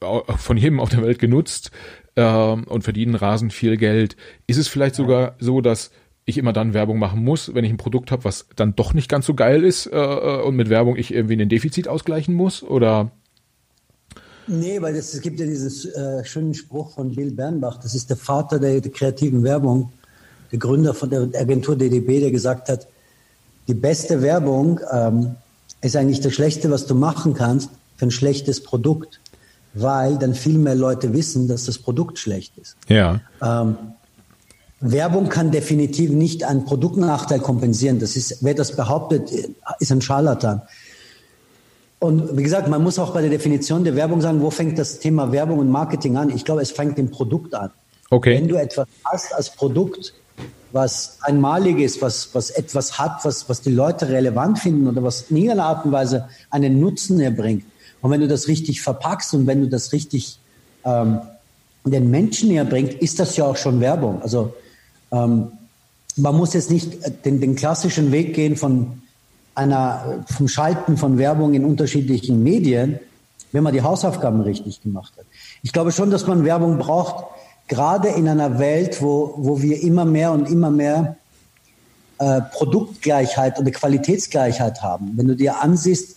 von jedem auf der Welt genutzt äh, und verdienen rasend viel Geld. Ist es vielleicht sogar so, dass ich immer dann Werbung machen muss, wenn ich ein Produkt habe, was dann doch nicht ganz so geil ist äh, äh und mit Werbung ich irgendwie einen Defizit ausgleichen muss? Oder? Nee, weil es gibt ja diesen äh, schönen Spruch von Bill Bernbach, das ist der Vater der, der kreativen Werbung, der Gründer von der Agentur DDB, der gesagt hat, die beste Werbung ähm, ist eigentlich das Schlechte, was du machen kannst für ein schlechtes Produkt, weil dann viel mehr Leute wissen, dass das Produkt schlecht ist. Ja. Ähm, Werbung kann definitiv nicht einen Produktnachteil kompensieren. Das ist, wer das behauptet, ist ein Scharlatan. Und wie gesagt, man muss auch bei der Definition der Werbung sagen, wo fängt das Thema Werbung und Marketing an? Ich glaube, es fängt im Produkt an. Okay. Wenn du etwas hast als Produkt, was einmaliges, was, was etwas hat, was, was die Leute relevant finden oder was in irgendeiner Art und Weise einen Nutzen erbringt. Und wenn du das richtig verpackst und wenn du das richtig ähm, den Menschen näher bringt, ist das ja auch schon Werbung. Also ähm, man muss jetzt nicht den, den klassischen Weg gehen von einer, vom Schalten von Werbung in unterschiedlichen Medien, wenn man die Hausaufgaben richtig gemacht hat. Ich glaube schon, dass man Werbung braucht, gerade in einer Welt, wo, wo wir immer mehr und immer mehr äh, Produktgleichheit oder Qualitätsgleichheit haben. Wenn du dir ansiehst,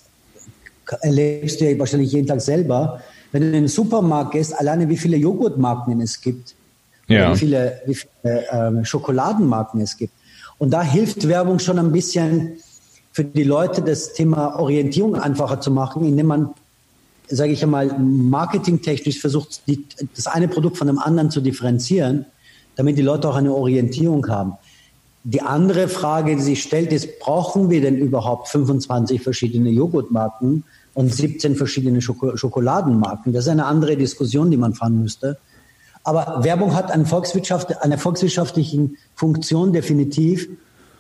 erlebst du ja wahrscheinlich jeden Tag selber, wenn du in den Supermarkt gehst, alleine wie viele Joghurtmarken es gibt, ja. wie viele, wie viele äh, Schokoladenmarken es gibt. Und da hilft Werbung schon ein bisschen für die Leute, das Thema Orientierung einfacher zu machen, indem man sage ich einmal, marketingtechnisch versucht, die, das eine Produkt von dem anderen zu differenzieren, damit die Leute auch eine Orientierung haben. Die andere Frage, die sich stellt, ist, brauchen wir denn überhaupt 25 verschiedene Joghurtmarken und 17 verschiedene Schoko Schokoladenmarken? Das ist eine andere Diskussion, die man fahren müsste. Aber Werbung hat eine, Volkswirtschaft, eine volkswirtschaftliche Funktion definitiv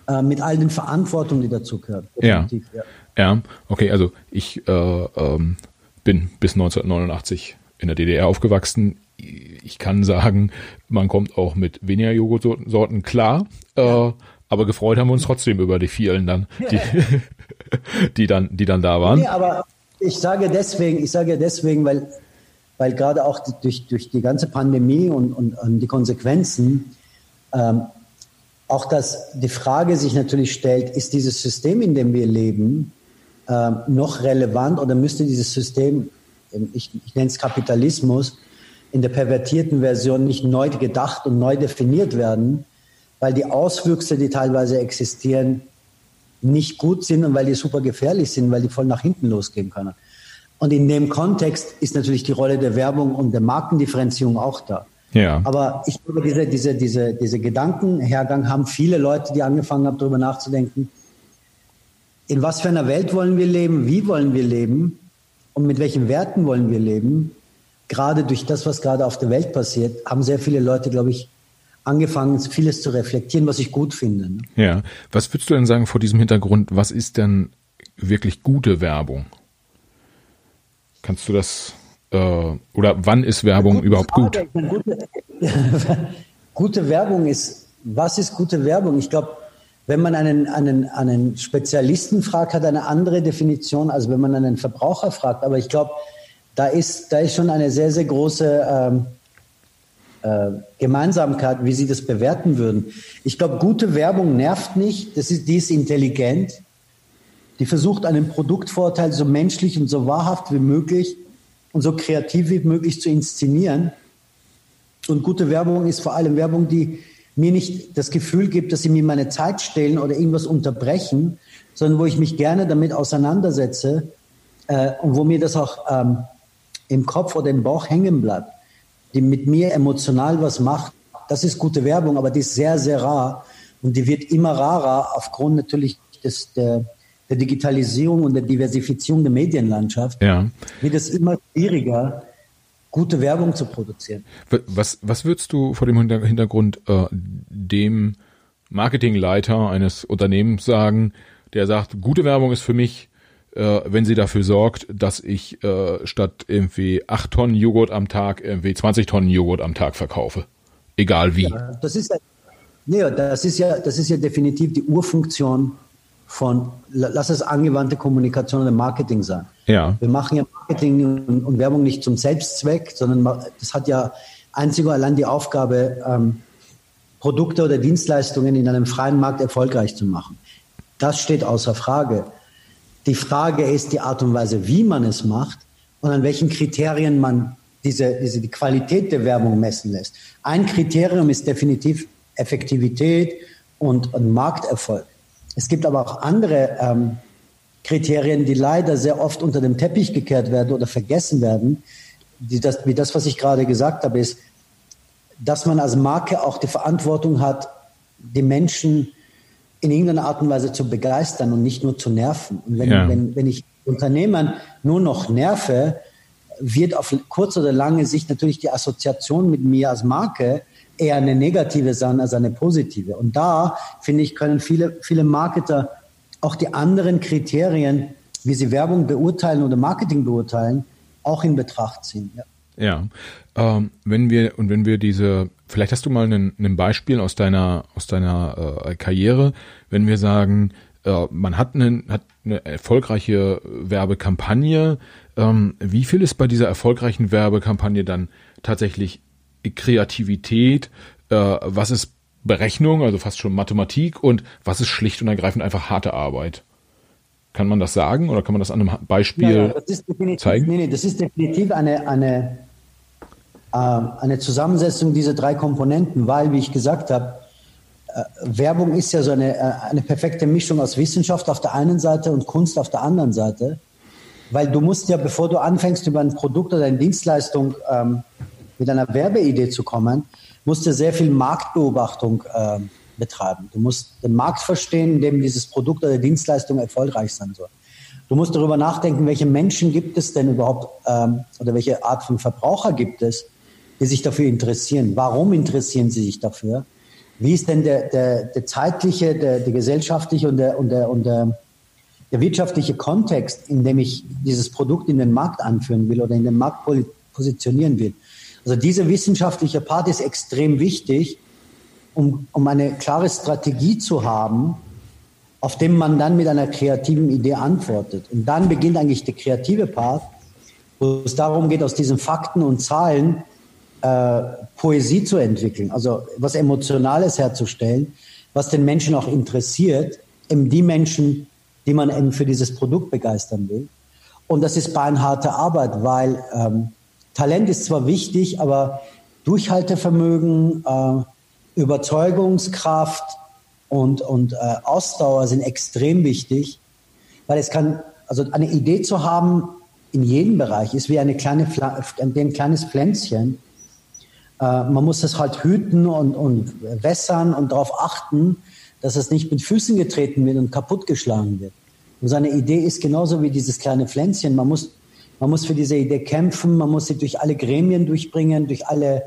äh, mit all den Verantwortungen, die dazu gehören. Ja. ja. ja, okay, also ich äh, ähm, bin bis 1989 in der DDR aufgewachsen. Ich kann sagen, man kommt auch mit weniger Joghurtsorten klar. Ja. Äh, aber gefreut haben wir uns trotzdem über die vielen dann, die, die dann, die dann da waren. Nee, aber ich sage deswegen, ich sage deswegen, weil, weil gerade auch durch, durch die ganze Pandemie und, und, und die Konsequenzen ähm, auch dass die Frage sich natürlich stellt, ist dieses System, in dem wir leben, äh, noch relevant oder müsste dieses System, ich, ich nenne es Kapitalismus, in der pervertierten Version nicht neu gedacht und neu definiert werden, weil die Auswüchse, die teilweise existieren, nicht gut sind und weil die super gefährlich sind, weil die voll nach hinten losgehen können. Und in dem Kontext ist natürlich die Rolle der Werbung und der Markendifferenzierung auch da. Ja. Aber ich glaube, diese, diese, diese, diese Gedankenhergang haben viele Leute, die angefangen haben, darüber nachzudenken, in was für einer Welt wollen wir leben, wie wollen wir leben und mit welchen Werten wollen wir leben. Gerade durch das, was gerade auf der Welt passiert, haben sehr viele Leute, glaube ich, angefangen, vieles zu reflektieren, was ich gut finde. Ne? Ja, was würdest du denn sagen vor diesem Hintergrund, was ist denn wirklich gute Werbung? Kannst du das, äh, oder wann ist Werbung überhaupt Frage. gut? Gute, gute Werbung ist, was ist gute Werbung? Ich glaube, wenn man einen, einen, einen Spezialisten fragt, hat eine andere Definition, als wenn man einen Verbraucher fragt. Aber ich glaube, da ist, da ist schon eine sehr, sehr große ähm, äh, Gemeinsamkeit, wie Sie das bewerten würden. Ich glaube, gute Werbung nervt nicht, das ist, die ist intelligent. Die versucht, einen Produktvorteil so menschlich und so wahrhaft wie möglich und so kreativ wie möglich zu inszenieren. Und gute Werbung ist vor allem Werbung, die mir nicht das Gefühl gibt, dass sie mir meine Zeit stehlen oder irgendwas unterbrechen, sondern wo ich mich gerne damit auseinandersetze äh, und wo mir das auch ähm, im Kopf oder im Bauch hängen bleibt, die mit mir emotional was macht. Das ist gute Werbung, aber die ist sehr, sehr rar und die wird immer rarer aufgrund natürlich des, der, der Digitalisierung und der Diversifizierung der Medienlandschaft. Ja. Wird es immer schwieriger, gute Werbung zu produzieren. Was, was würdest du vor dem Hintergrund äh, dem Marketingleiter eines Unternehmens sagen, der sagt, gute Werbung ist für mich, äh, wenn sie dafür sorgt, dass ich äh, statt irgendwie acht Tonnen Joghurt am Tag irgendwie 20 Tonnen Joghurt am Tag verkaufe. Egal wie. Ja, das ist ja, nee, das ist ja, das ist ja definitiv die Urfunktion von, lass es angewandte Kommunikation oder Marketing sein. Ja. Wir machen ja Marketing und, und Werbung nicht zum Selbstzweck, sondern das hat ja einzig und allein die Aufgabe, ähm, Produkte oder Dienstleistungen in einem freien Markt erfolgreich zu machen. Das steht außer Frage. Die Frage ist die Art und Weise, wie man es macht und an welchen Kriterien man diese, diese die Qualität der Werbung messen lässt. Ein Kriterium ist definitiv Effektivität und, und Markterfolg. Es gibt aber auch andere ähm, Kriterien, die leider sehr oft unter dem Teppich gekehrt werden oder vergessen werden. Die das, wie das, was ich gerade gesagt habe, ist, dass man als Marke auch die Verantwortung hat, die Menschen in irgendeiner Art und Weise zu begeistern und nicht nur zu nerven. Und wenn, ja. wenn, wenn ich Unternehmern nur noch nerve, wird auf kurz oder lange Sicht natürlich die Assoziation mit mir als Marke eher eine negative sein als eine positive. Und da, finde ich, können viele, viele Marketer auch die anderen Kriterien, wie sie Werbung beurteilen oder Marketing beurteilen, auch in Betracht ziehen. Ja. Ja, ähm, wenn wir und wenn wir diese, vielleicht hast du mal ein Beispiel aus deiner aus deiner äh, Karriere, wenn wir sagen, äh, man hat, eine, hat eine erfolgreiche Werbekampagne, ähm, wie viel ist bei dieser erfolgreichen Werbekampagne dann tatsächlich Kreativität, äh, was ist Berechnung, also fast schon Mathematik und was ist schlicht und ergreifend einfach harte Arbeit? Kann man das sagen oder kann man das an einem Beispiel ja, ja, zeigen? Nee, nee, das ist definitiv eine, eine, äh, eine Zusammensetzung dieser drei Komponenten, weil, wie ich gesagt habe, äh, Werbung ist ja so eine, äh, eine perfekte Mischung aus Wissenschaft auf der einen Seite und Kunst auf der anderen Seite. Weil du musst ja, bevor du anfängst, über ein Produkt oder eine Dienstleistung ähm, mit einer Werbeidee zu kommen, musst du sehr viel Marktbeobachtung äh, betreiben. Du musst den Markt verstehen, in dem dieses Produkt oder Dienstleistung erfolgreich sein soll. Du musst darüber nachdenken, welche Menschen gibt es denn überhaupt ähm, oder welche Art von Verbraucher gibt es, die sich dafür interessieren. Warum interessieren sie sich dafür? Wie ist denn der, der, der zeitliche, der, der gesellschaftliche und der, und, der, und der, der wirtschaftliche Kontext, in dem ich dieses Produkt in den Markt anführen will oder in den Markt positionieren will? Also diese wissenschaftliche Part ist extrem wichtig, um, um eine klare Strategie zu haben, auf dem man dann mit einer kreativen Idee antwortet. Und dann beginnt eigentlich der kreative Part, wo es darum geht, aus diesen Fakten und Zahlen äh, Poesie zu entwickeln, also was Emotionales herzustellen, was den Menschen auch interessiert, eben die Menschen, die man eben für dieses Produkt begeistern will. Und das ist beinharte Arbeit, weil ähm, Talent ist zwar wichtig, aber Durchhaltevermögen, äh, Überzeugungskraft und, und äh, Ausdauer sind extrem wichtig, weil es kann, also eine Idee zu haben in jedem Bereich ist wie eine kleine, ein kleines Pflänzchen. Äh, man muss es halt hüten und, und wässern und darauf achten, dass es nicht mit Füßen getreten wird und kaputtgeschlagen wird. Und seine Idee ist genauso wie dieses kleine Pflänzchen. Man muss man muss für diese Idee kämpfen, man muss sie durch alle Gremien durchbringen, durch alle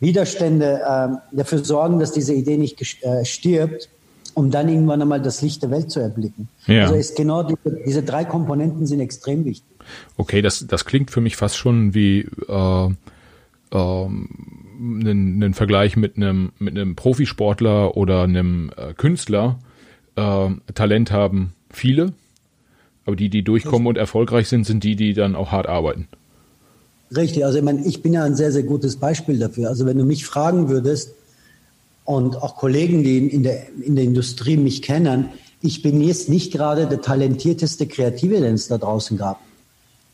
Widerstände äh, dafür sorgen, dass diese Idee nicht äh, stirbt, um dann irgendwann einmal das Licht der Welt zu erblicken. Ja. Also ist genau die, diese drei Komponenten sind extrem wichtig. Okay, das, das klingt für mich fast schon wie äh, äh, einen, Vergleich mit einem, mit einem Profisportler oder einem äh, Künstler. Äh, Talent haben viele, aber die, die durchkommen und erfolgreich sind, sind die, die dann auch hart arbeiten. Richtig, also ich meine, ich bin ja ein sehr, sehr gutes Beispiel dafür. Also wenn du mich fragen würdest und auch Kollegen, die in der, in der Industrie mich kennen, ich bin jetzt nicht gerade der talentierteste Kreative, den es da draußen gab.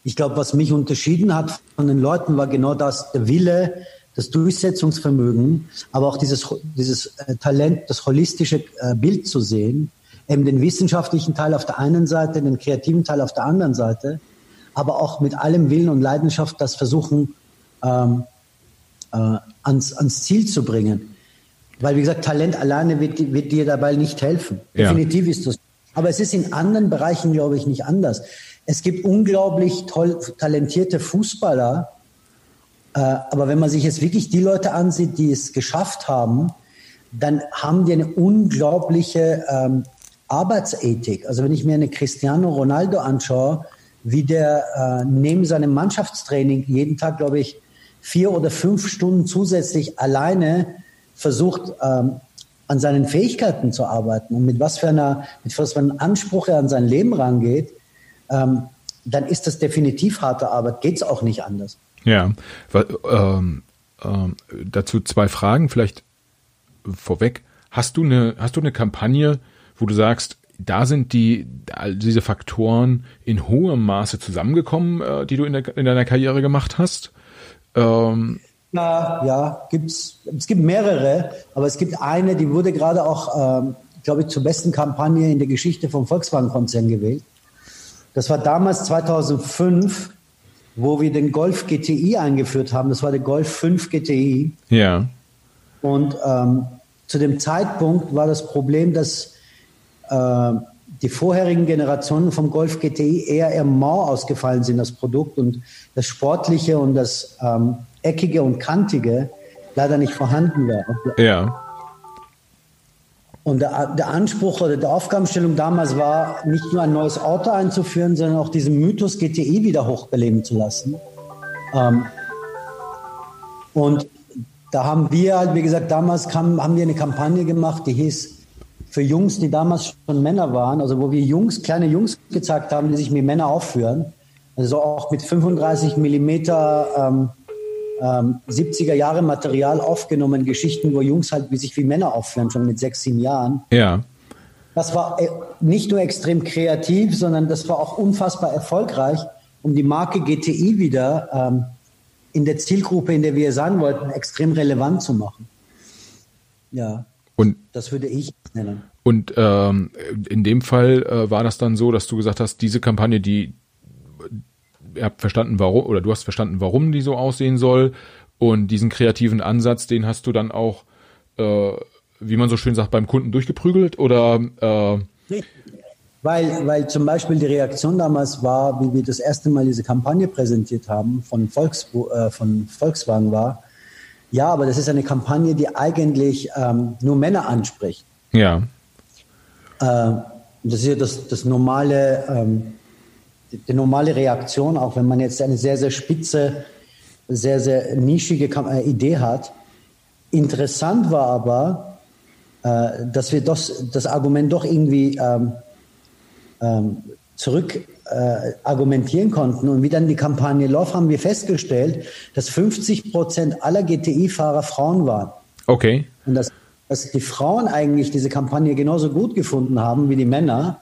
Ich glaube, was mich unterschieden hat von den Leuten, war genau das, der Wille, das Durchsetzungsvermögen, aber auch dieses, dieses äh, Talent, das holistische äh, Bild zu sehen eben den wissenschaftlichen Teil auf der einen Seite, den kreativen Teil auf der anderen Seite, aber auch mit allem Willen und Leidenschaft das versuchen ähm, äh, ans, ans Ziel zu bringen. Weil, wie gesagt, Talent alleine wird, wird dir dabei nicht helfen. Ja. Definitiv ist das. Aber es ist in anderen Bereichen, glaube ich, nicht anders. Es gibt unglaublich toll talentierte Fußballer, äh, aber wenn man sich jetzt wirklich die Leute ansieht, die es geschafft haben, dann haben die eine unglaubliche ähm, Arbeitsethik. Also wenn ich mir eine Cristiano Ronaldo anschaue, wie der äh, neben seinem Mannschaftstraining jeden Tag, glaube ich, vier oder fünf Stunden zusätzlich alleine versucht, ähm, an seinen Fähigkeiten zu arbeiten und mit was für einer, mit was für einem Anspruch er an sein Leben rangeht, ähm, dann ist das definitiv harte Arbeit. Geht es auch nicht anders. Ja, ähm, ähm, dazu zwei Fragen vielleicht vorweg. Hast du eine, hast du eine Kampagne, wo du sagst, da sind die all diese Faktoren in hohem Maße zusammengekommen, äh, die du in, der, in, deiner Karriere gemacht hast? Ähm, ja, ja, gibt's, es gibt mehrere, aber es gibt eine, die wurde gerade auch, ähm, glaube ich, zur besten Kampagne in der Geschichte vom Volkswagen-Konzern gewählt. Das war damals 2005, wo wir den Golf GTI eingeführt haben. Das war der Golf 5 GTI. Ja. Und ähm, zu dem Zeitpunkt war das Problem, dass die vorherigen Generationen vom Golf GTI eher eher mau ausgefallen sind, das Produkt und das Sportliche und das ähm, Eckige und Kantige leider nicht vorhanden war. Ja. Und der, der, Anspruch oder die Aufgabenstellung damals war, nicht nur ein neues Auto einzuführen, sondern auch diesen Mythos GTI wieder hochbeleben zu lassen. Ähm, und da haben wir halt, wie gesagt, damals kam, haben wir eine Kampagne gemacht, die hieß für Jungs, die damals schon Männer waren, also wo wir Jungs, kleine Jungs gezeigt haben, die sich wie Männer aufführen. Also auch mit 35 Millimeter ähm, ähm, 70er Jahre Material aufgenommen, Geschichten, wo Jungs halt wie sich wie Männer aufführen, schon mit sechs, sieben Jahren. Ja. Das war äh, nicht nur extrem kreativ, sondern das war auch unfassbar erfolgreich, um die Marke GTI wieder ähm, in der Zielgruppe, in der wir sein wollten, extrem relevant zu machen. Ja. Und das würde ich nennen. Und ähm, in dem Fall äh, war das dann so, dass du gesagt hast, diese Kampagne, die ihr habt verstanden, warum, oder du hast verstanden, warum die so aussehen soll. Und diesen kreativen Ansatz, den hast du dann auch, äh, wie man so schön sagt, beim Kunden durchgeprügelt oder äh, weil, weil zum Beispiel die Reaktion damals war, wie wir das erste Mal diese Kampagne präsentiert haben von, Volks, äh, von Volkswagen war, ja, aber das ist eine Kampagne, die eigentlich ähm, nur Männer anspricht. Ja. Äh, das ist ja das, das normale, ähm, die, die, normale Reaktion, auch wenn man jetzt eine sehr, sehr spitze, sehr, sehr nischige äh, Idee hat. Interessant war aber, äh, dass wir das, das Argument doch irgendwie ähm, ähm, zurück äh, argumentieren konnten. Und wie dann die Kampagne läuft, haben wir festgestellt, dass 50 Prozent aller GTI-Fahrer Frauen waren. Okay. Und dass, dass die Frauen eigentlich diese Kampagne genauso gut gefunden haben wie die Männer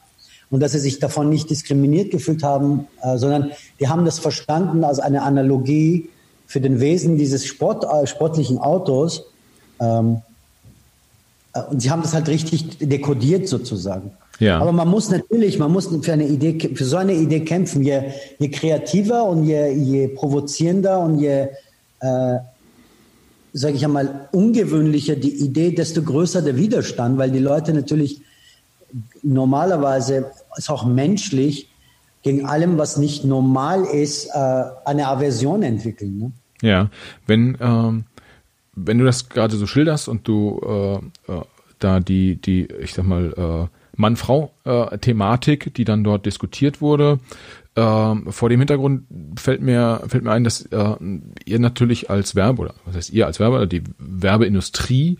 und dass sie sich davon nicht diskriminiert gefühlt haben, äh, sondern die haben das verstanden als eine Analogie für den Wesen dieses Sport, äh, sportlichen Autos. Ähm, äh, und sie haben das halt richtig dekodiert sozusagen. Ja. Aber man muss natürlich, man muss für eine Idee, für so eine Idee kämpfen. Je, je kreativer und je, je provozierender und je, äh, sage ich einmal, ungewöhnlicher die Idee, desto größer der Widerstand, weil die Leute natürlich normalerweise, ist auch menschlich, gegen allem, was nicht normal ist, äh, eine Aversion entwickeln. Ne? Ja, wenn, ähm, wenn du das gerade so schilderst und du äh, äh, da die, die, ich sag mal, äh, Mann-Frau-Thematik, die dann dort diskutiert wurde. Ähm, vor dem Hintergrund fällt mir, fällt mir ein, dass äh, ihr natürlich als Werbe, oder was heißt ihr als Werbe, die Werbeindustrie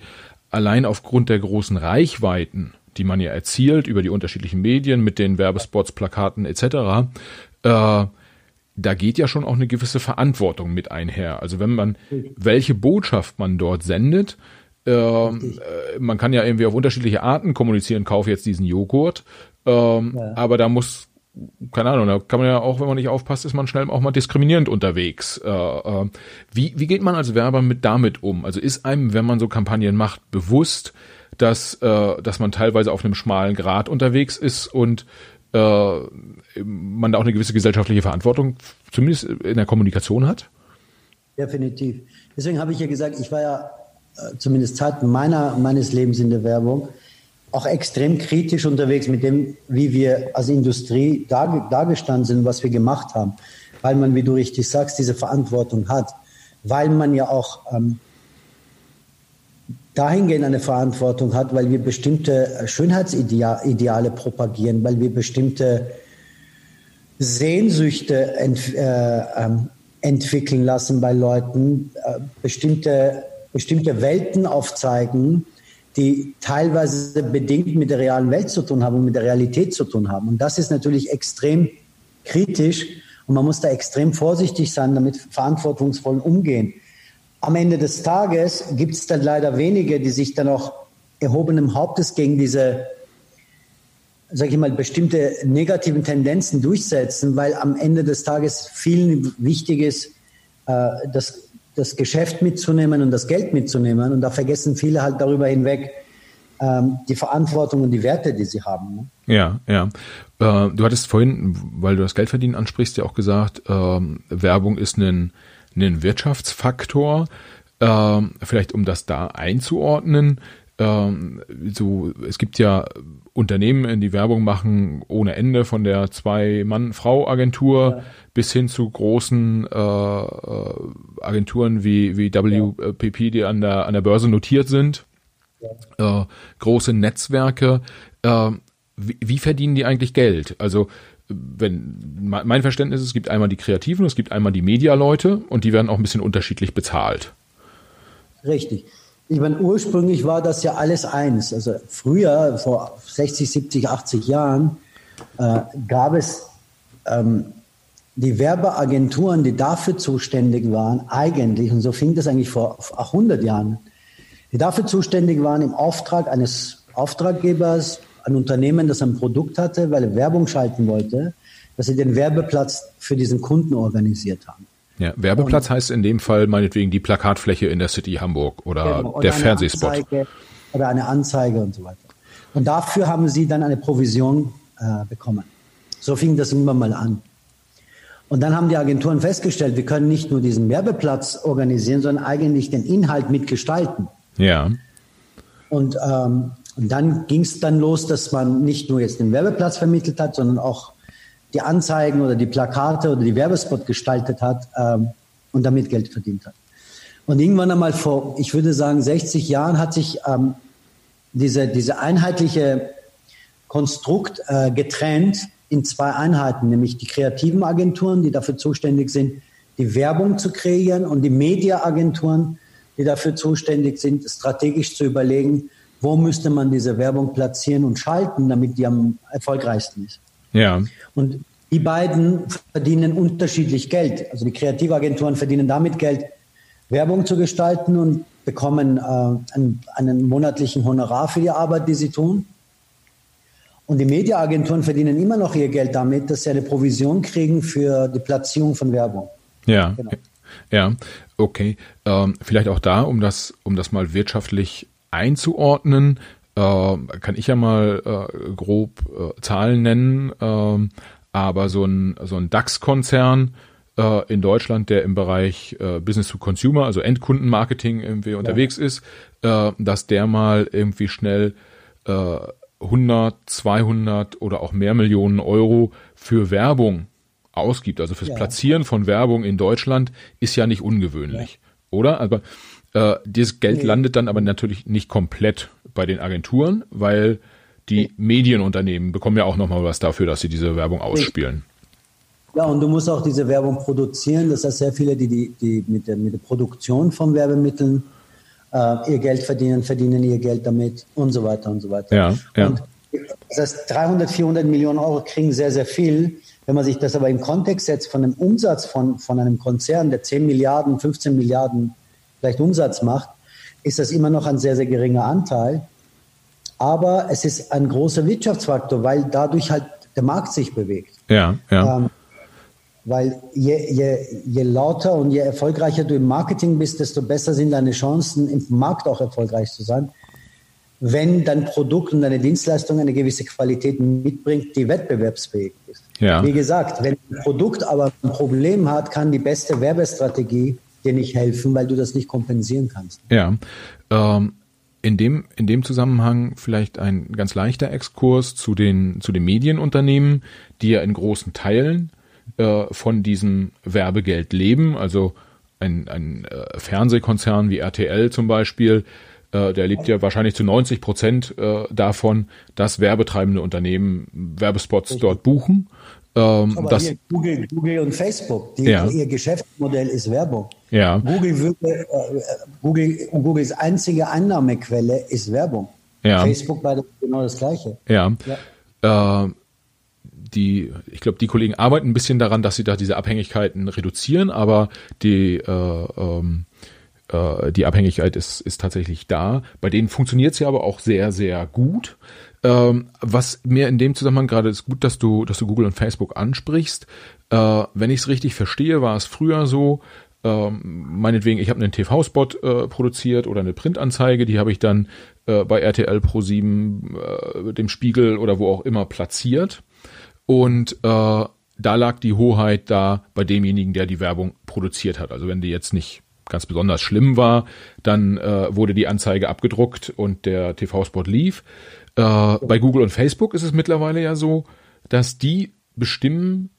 allein aufgrund der großen Reichweiten, die man ja erzielt über die unterschiedlichen Medien mit den Werbespots, Plakaten etc., äh, da geht ja schon auch eine gewisse Verantwortung mit einher. Also wenn man, welche Botschaft man dort sendet, ähm, äh, man kann ja irgendwie auf unterschiedliche Arten kommunizieren, kaufe jetzt diesen Joghurt. Ähm, ja. Aber da muss, keine Ahnung, da kann man ja auch, wenn man nicht aufpasst, ist man schnell auch mal diskriminierend unterwegs. Äh, äh, wie, wie geht man als Werber mit damit um? Also ist einem, wenn man so Kampagnen macht, bewusst, dass, äh, dass man teilweise auf einem schmalen Grad unterwegs ist und äh, man da auch eine gewisse gesellschaftliche Verantwortung, zumindest in der Kommunikation hat? Definitiv. Deswegen habe ich ja gesagt, ich war ja äh, zumindest Zeiten meiner, meines Lebens in der Werbung, auch extrem kritisch unterwegs mit dem, wie wir als Industrie dar, dargestanden sind, was wir gemacht haben. Weil man, wie du richtig sagst, diese Verantwortung hat. Weil man ja auch ähm, dahingehend eine Verantwortung hat, weil wir bestimmte Schönheitsideale propagieren, weil wir bestimmte Sehnsüchte ent, äh, ähm, entwickeln lassen bei Leuten, äh, bestimmte bestimmte Welten aufzeigen, die teilweise bedingt mit der realen Welt zu tun haben und mit der Realität zu tun haben. Und das ist natürlich extrem kritisch und man muss da extrem vorsichtig sein, damit verantwortungsvoll umgehen. Am Ende des Tages gibt es dann leider wenige, die sich dann auch erhobenem Hauptes gegen diese, sage ich mal, bestimmte negativen Tendenzen durchsetzen, weil am Ende des Tages vielen wichtig ist, äh, dass das Geschäft mitzunehmen und das Geld mitzunehmen. Und da vergessen viele halt darüber hinweg ähm, die Verantwortung und die Werte, die sie haben. Ne? Ja, ja. Äh, du hattest vorhin, weil du das Geldverdienen ansprichst, ja auch gesagt, äh, Werbung ist ein, ein Wirtschaftsfaktor. Äh, vielleicht um das da einzuordnen. ähm, so, es gibt ja Unternehmen, die Werbung machen ohne Ende, von der Zwei-Mann-Frau-Agentur ja. bis hin zu großen äh, äh Agenturen wie, wie WPP, die an der, an der Börse notiert sind. Ja. Äh, große Netzwerke. Äh, wie, wie verdienen die eigentlich Geld? Also wenn mein Verständnis ist, es gibt einmal die Kreativen, es gibt einmal die Medialeute und die werden auch ein bisschen unterschiedlich bezahlt. Richtig. Ich meine, ursprünglich war das ja alles eins. Also früher, vor 60, 70, 80 Jahren, äh, gab es ähm, die Werbeagenturen, die dafür zuständig waren, eigentlich, und so fing das eigentlich vor 100 Jahren, die dafür zuständig waren, im Auftrag eines Auftraggebers, ein Unternehmen, das ein Produkt hatte, weil er Werbung schalten wollte, dass sie den Werbeplatz für diesen Kunden organisiert haben. Ja, Werbeplatz und, heißt in dem Fall meinetwegen die Plakatfläche in der City Hamburg oder, genau, oder der Fernsehspot. Anzeige, oder eine Anzeige und so weiter. Und dafür haben sie dann eine Provision äh, bekommen. So fing das irgendwann mal an. Und dann haben die Agenturen festgestellt, wir können nicht nur diesen Werbeplatz organisieren, sondern eigentlich den Inhalt mitgestalten. Ja. Und, ähm, und dann ging es dann los, dass man nicht nur jetzt den Werbeplatz vermittelt hat, sondern auch die Anzeigen oder die Plakate oder die Werbespot gestaltet hat ähm, und damit Geld verdient hat. Und irgendwann einmal vor, ich würde sagen, 60 Jahren hat sich ähm, diese, diese einheitliche Konstrukt äh, getrennt in zwei Einheiten, nämlich die kreativen Agenturen, die dafür zuständig sind, die Werbung zu kreieren und die Mediaagenturen, die dafür zuständig sind, strategisch zu überlegen, wo müsste man diese Werbung platzieren und schalten, damit die am erfolgreichsten ist. Ja. Und die beiden verdienen unterschiedlich Geld. Also die Kreativagenturen verdienen damit Geld, Werbung zu gestalten und bekommen äh, einen, einen, monatlichen Honorar für die Arbeit, die sie tun. Und die Mediaagenturen verdienen immer noch ihr Geld damit, dass sie eine Provision kriegen für die Platzierung von Werbung. Ja. Genau. Ja, okay. Ähm, vielleicht auch da, um das, um das mal wirtschaftlich einzuordnen, äh, kann ich ja mal äh, grob äh, Zahlen nennen, äh, aber so ein, so ein DAX-Konzern äh, in Deutschland, der im Bereich Business to Consumer, also Endkundenmarketing irgendwie ja. unterwegs ist, dass der mal irgendwie schnell äh, 100, 200 oder auch mehr Millionen Euro für Werbung ausgibt, also fürs ja. Platzieren von Werbung in Deutschland, ist ja nicht ungewöhnlich, ja. oder? Aber äh, dieses Geld nee. landet dann aber natürlich nicht komplett bei den Agenturen, weil die nee. Medienunternehmen bekommen ja auch nochmal was dafür, dass sie diese Werbung ausspielen. Ja, und du musst auch diese Werbung produzieren. Das heißt, sehr viele, die, die, die mit, der, mit der Produktion von Werbemitteln äh, ihr Geld verdienen, verdienen ihr Geld damit und so weiter und so weiter. Ja, ja. Und das heißt, 300, 400 Millionen Euro kriegen sehr, sehr viel. Wenn man sich das aber im Kontext setzt von einem Umsatz von, von einem Konzern, der 10 Milliarden, 15 Milliarden vielleicht Umsatz macht, ist das immer noch ein sehr, sehr geringer Anteil. Aber es ist ein großer Wirtschaftsfaktor, weil dadurch halt der Markt sich bewegt. Ja, ja. Ähm, weil je, je, je lauter und je erfolgreicher du im Marketing bist, desto besser sind deine Chancen, im Markt auch erfolgreich zu sein. Wenn dein Produkt und deine Dienstleistung eine gewisse Qualität mitbringt, die wettbewerbsfähig ist. Ja. Wie gesagt, wenn ein Produkt aber ein Problem hat, kann die beste Werbestrategie dir nicht helfen, weil du das nicht kompensieren kannst. Ja. Ähm, in dem, in dem Zusammenhang vielleicht ein ganz leichter Exkurs zu den, zu den Medienunternehmen, die ja in großen Teilen äh, von diesem Werbegeld leben. Also ein, ein äh, Fernsehkonzern wie RTL zum Beispiel, äh, der lebt ja wahrscheinlich zu 90 Prozent äh, davon, dass werbetreibende Unternehmen Werbespots dort buchen. Ähm, Aber das, Google, Google und Facebook, die, ja. ihr Geschäftsmodell ist Werbung. Ja. Google, würde, äh, Google, Googles einzige Einnahmequelle ist Werbung. Ja. Facebook war genau das Gleiche. Ja. ja. Äh, die, ich glaube, die Kollegen arbeiten ein bisschen daran, dass sie da diese Abhängigkeiten reduzieren, aber die, äh, ähm, äh, die Abhängigkeit ist, ist tatsächlich da. Bei denen funktioniert sie aber auch sehr, sehr gut. Ähm, was mir in dem Zusammenhang gerade ist gut, dass du, dass du Google und Facebook ansprichst. Äh, wenn ich es richtig verstehe, war es früher so, meinetwegen, ich habe einen TV-Spot äh, produziert oder eine Printanzeige, die habe ich dann äh, bei RTL Pro 7, äh, dem Spiegel oder wo auch immer platziert. Und äh, da lag die Hoheit da bei demjenigen, der die Werbung produziert hat. Also wenn die jetzt nicht ganz besonders schlimm war, dann äh, wurde die Anzeige abgedruckt und der TV-Spot lief. Äh, bei Google und Facebook ist es mittlerweile ja so, dass die bestimmen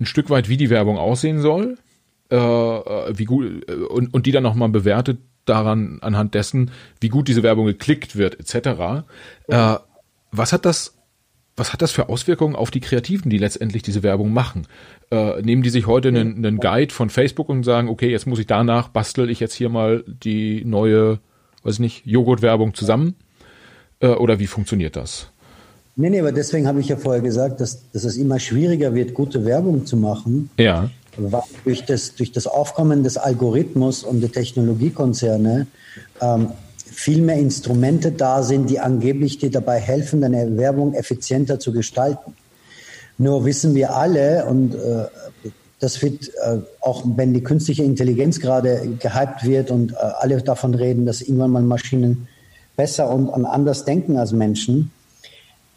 ein Stück weit, wie die Werbung aussehen soll, äh, äh wie gut äh, und, und die dann nochmal bewertet daran anhand dessen, wie gut diese Werbung geklickt wird, etc. Äh, was hat das was hat das für Auswirkungen auf die Kreativen, die letztendlich diese Werbung machen? Äh, nehmen die sich heute einen, einen Guide von Facebook und sagen, okay, jetzt muss ich danach bastel ich jetzt hier mal die neue, weiß ich nicht, Joghurt-Werbung zusammen? Äh, oder wie funktioniert das? Nee, nee, aber deswegen habe ich ja vorher gesagt, dass, dass es immer schwieriger wird, gute Werbung zu machen. Ja. Weil durch das, durch das Aufkommen des Algorithmus und der Technologiekonzerne ähm, viel mehr Instrumente da sind, die angeblich dir dabei helfen, deine Werbung effizienter zu gestalten. Nur wissen wir alle, und äh, das wird äh, auch, wenn die künstliche Intelligenz gerade gehypt wird und äh, alle davon reden, dass irgendwann mal Maschinen besser und anders denken als Menschen,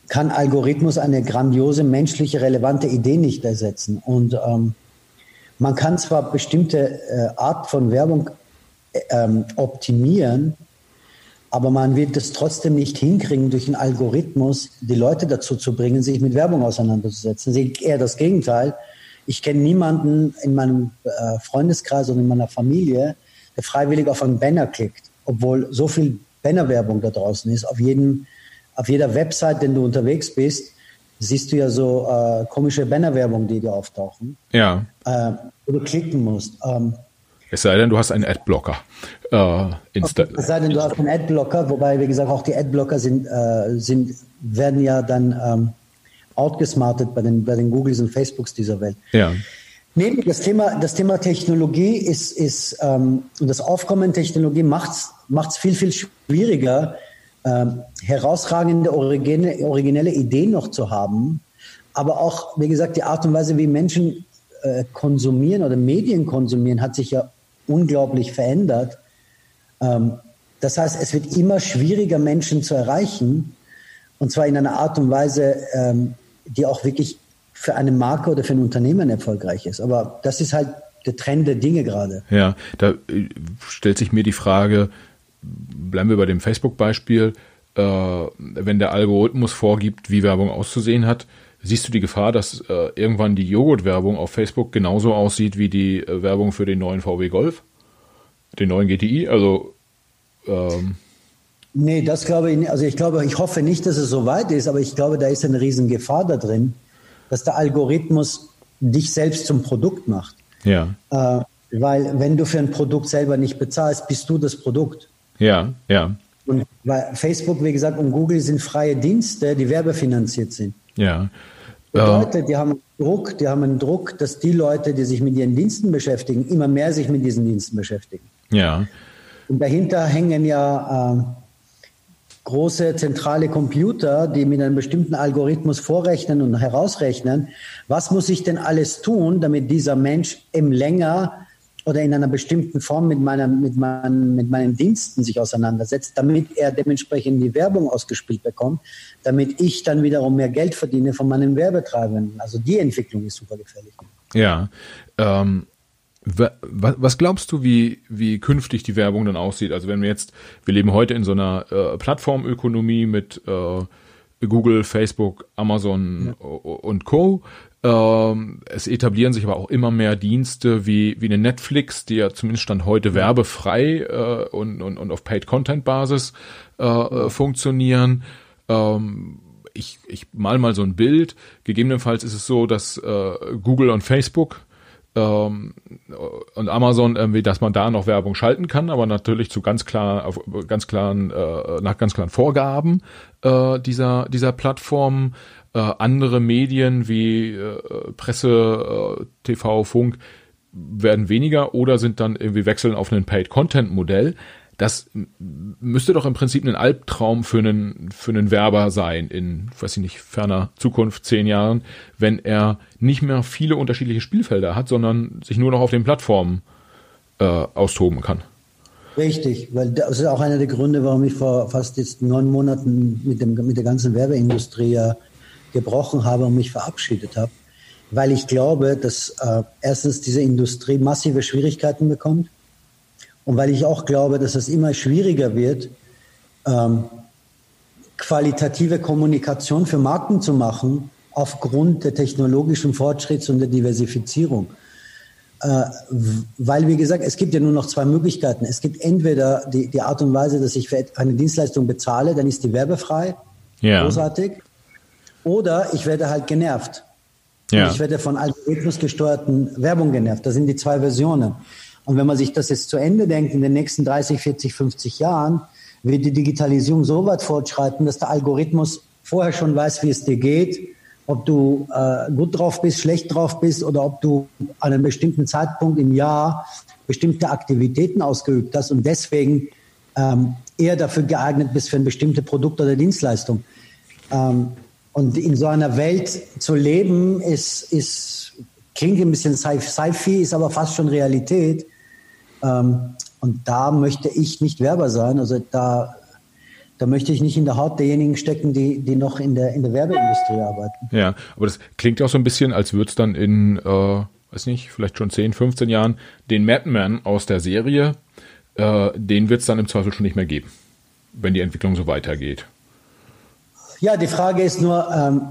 kann Algorithmus eine grandiose menschliche relevante Idee nicht ersetzen. Und ähm, man kann zwar bestimmte äh, Art von Werbung äh, ähm, optimieren, aber man wird es trotzdem nicht hinkriegen, durch einen Algorithmus die Leute dazu zu bringen, sich mit Werbung auseinanderzusetzen. Eher das Gegenteil. Ich kenne niemanden in meinem äh, Freundeskreis und in meiner Familie, der freiwillig auf einen Banner klickt, obwohl so viel Bannerwerbung da draußen ist. Auf, jedem, auf jeder Website, wenn du unterwegs bist, siehst du ja so äh, komische Bannerwerbung, die dir auftauchen. Ja. Äh, wo du klicken musst. Ähm, es sei denn, du hast einen Adblocker. Äh, Insta es sei denn, du hast einen Adblocker, wobei, wie gesagt, auch die Adblocker sind, äh, sind, werden ja dann ähm, outgesmartet bei den, bei den Googles und Facebooks dieser Welt. Ja. Nee, das Thema, das Thema Technologie ist, ist ähm, und das Aufkommen Technologie macht es viel, viel schwieriger, herausragende, originelle, originelle Ideen noch zu haben. Aber auch, wie gesagt, die Art und Weise, wie Menschen äh, konsumieren oder Medien konsumieren, hat sich ja unglaublich verändert. Ähm, das heißt, es wird immer schwieriger, Menschen zu erreichen. Und zwar in einer Art und Weise, ähm, die auch wirklich für eine Marke oder für ein Unternehmen erfolgreich ist. Aber das ist halt der Trend der Dinge gerade. Ja, da äh, stellt sich mir die Frage, bleiben wir bei dem Facebook-Beispiel, äh, wenn der Algorithmus vorgibt, wie Werbung auszusehen hat, siehst du die Gefahr, dass äh, irgendwann die Joghurt-Werbung auf Facebook genauso aussieht wie die äh, Werbung für den neuen VW Golf? Den neuen GTI? Also ähm Nee, das glaube ich nicht. Also ich glaube, ich hoffe nicht, dass es so weit ist, aber ich glaube, da ist eine riesen Gefahr da drin, dass der Algorithmus dich selbst zum Produkt macht. Ja. Äh, weil wenn du für ein Produkt selber nicht bezahlst, bist du das Produkt. Ja, ja. Und weil Facebook, wie gesagt, und Google sind freie Dienste, die werbefinanziert sind. Ja. Bedeutet, die haben Druck, die haben einen Druck, dass die Leute, die sich mit ihren Diensten beschäftigen, immer mehr sich mit diesen Diensten beschäftigen. Ja. Und dahinter hängen ja äh, große zentrale Computer, die mit einem bestimmten Algorithmus vorrechnen und herausrechnen, was muss ich denn alles tun, damit dieser Mensch im länger oder in einer bestimmten Form mit, meiner, mit, meinen, mit meinen Diensten sich auseinandersetzt, damit er dementsprechend die Werbung ausgespielt bekommt, damit ich dann wiederum mehr Geld verdiene von meinen Werbetreibenden. Also die Entwicklung ist super gefährlich. Ja. Ähm, was glaubst du, wie, wie künftig die Werbung dann aussieht? Also wenn wir jetzt, wir leben heute in so einer äh, Plattformökonomie mit äh, Google, Facebook, Amazon ja. und Co. Ähm, es etablieren sich aber auch immer mehr Dienste wie, wie eine Netflix, die ja zumindest stand heute werbefrei äh, und, und, und auf Paid-Content-Basis äh, äh, funktionieren. Ähm, ich, ich mal mal so ein Bild. Gegebenenfalls ist es so, dass äh, Google und Facebook ähm, und Amazon irgendwie, dass man da noch Werbung schalten kann, aber natürlich zu ganz klar, auf ganz klaren, äh, nach ganz klaren Vorgaben äh, dieser dieser Plattformen. Äh, andere Medien wie äh, Presse, äh, TV, Funk werden weniger oder sind dann irgendwie wechseln auf ein Paid-Content-Modell. Das müsste doch im Prinzip ein Albtraum für einen, für einen Werber sein in, weiß ich nicht, ferner Zukunft, zehn Jahren, wenn er nicht mehr viele unterschiedliche Spielfelder hat, sondern sich nur noch auf den Plattformen äh, austoben kann. Richtig, weil das ist auch einer der Gründe, warum ich vor fast jetzt neun Monaten mit, dem, mit der ganzen Werbeindustrie ja gebrochen habe und mich verabschiedet habe, weil ich glaube, dass äh, erstens diese Industrie massive Schwierigkeiten bekommt und weil ich auch glaube, dass es immer schwieriger wird, ähm, qualitative Kommunikation für Marken zu machen, aufgrund der technologischen Fortschritts und der Diversifizierung. Äh, weil, wie gesagt, es gibt ja nur noch zwei Möglichkeiten. Es gibt entweder die, die Art und Weise, dass ich für eine Dienstleistung bezahle, dann ist die werbefrei, ja. großartig, oder ich werde halt genervt. Ja. ich werde von Algorithmus gesteuerten Werbung genervt. Das sind die zwei Versionen. Und wenn man sich das jetzt zu Ende denkt, in den nächsten 30, 40, 50 Jahren, wird die Digitalisierung so weit fortschreiten, dass der Algorithmus vorher schon weiß, wie es dir geht, ob du äh, gut drauf bist, schlecht drauf bist oder ob du an einem bestimmten Zeitpunkt im Jahr bestimmte Aktivitäten ausgeübt hast und deswegen ähm, eher dafür geeignet bist für ein bestimmtes Produkt oder Dienstleistung. Ähm, und in so einer Welt zu leben, ist, ist klingt ein bisschen Sci-Fi, ist aber fast schon Realität. Ähm, und da möchte ich nicht Werber sein. Also da, da möchte ich nicht in der Haut derjenigen stecken, die, die noch in der, in der Werbeindustrie arbeiten. Ja, aber das klingt auch so ein bisschen, als würde es dann in, äh, weiß nicht, vielleicht schon 10, 15 Jahren den Madman aus der Serie, äh, den wird es dann im Zweifel schon nicht mehr geben, wenn die Entwicklung so weitergeht. Ja, die Frage ist nur, ähm,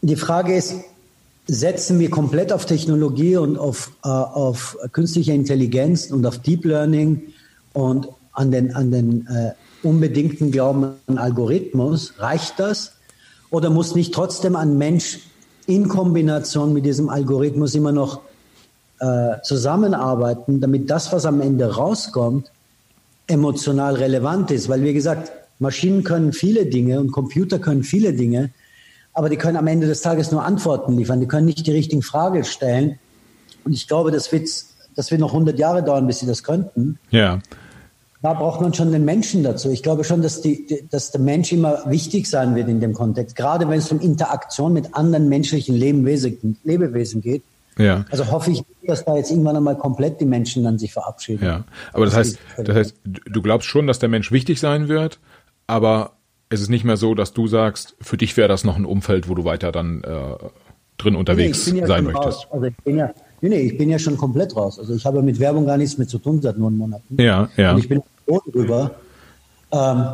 die Frage ist, setzen wir komplett auf Technologie und auf, äh, auf künstliche Intelligenz und auf Deep Learning und an den, an den äh, unbedingten Glauben an Algorithmus, reicht das? Oder muss nicht trotzdem ein Mensch in Kombination mit diesem Algorithmus immer noch äh, zusammenarbeiten, damit das, was am Ende rauskommt, emotional relevant ist? Weil, wie gesagt, Maschinen können viele Dinge und Computer können viele Dinge, aber die können am Ende des Tages nur Antworten liefern. Die können nicht die richtigen Fragen stellen. Und ich glaube, das wird, das wird noch 100 Jahre dauern, bis sie das könnten. Ja. Da braucht man schon den Menschen dazu. Ich glaube schon, dass, die, dass der Mensch immer wichtig sein wird in dem Kontext, gerade wenn es um Interaktion mit anderen menschlichen Lebewesen, Lebewesen geht. Ja. Also hoffe ich, dass da jetzt irgendwann einmal komplett die Menschen dann sich verabschieden. Ja, aber das heißt, das heißt, du glaubst schon, dass der Mensch wichtig sein wird, aber es ist nicht mehr so, dass du sagst, für dich wäre das noch ein Umfeld, wo du weiter dann äh, drin unterwegs nee, ja sein möchtest. Also ich bin ja, nee, nee, ich bin ja schon komplett raus. Also ich habe mit Werbung gar nichts mehr zu tun seit neun Monaten. Ja, ja. Und ich bin froh drüber. Ähm,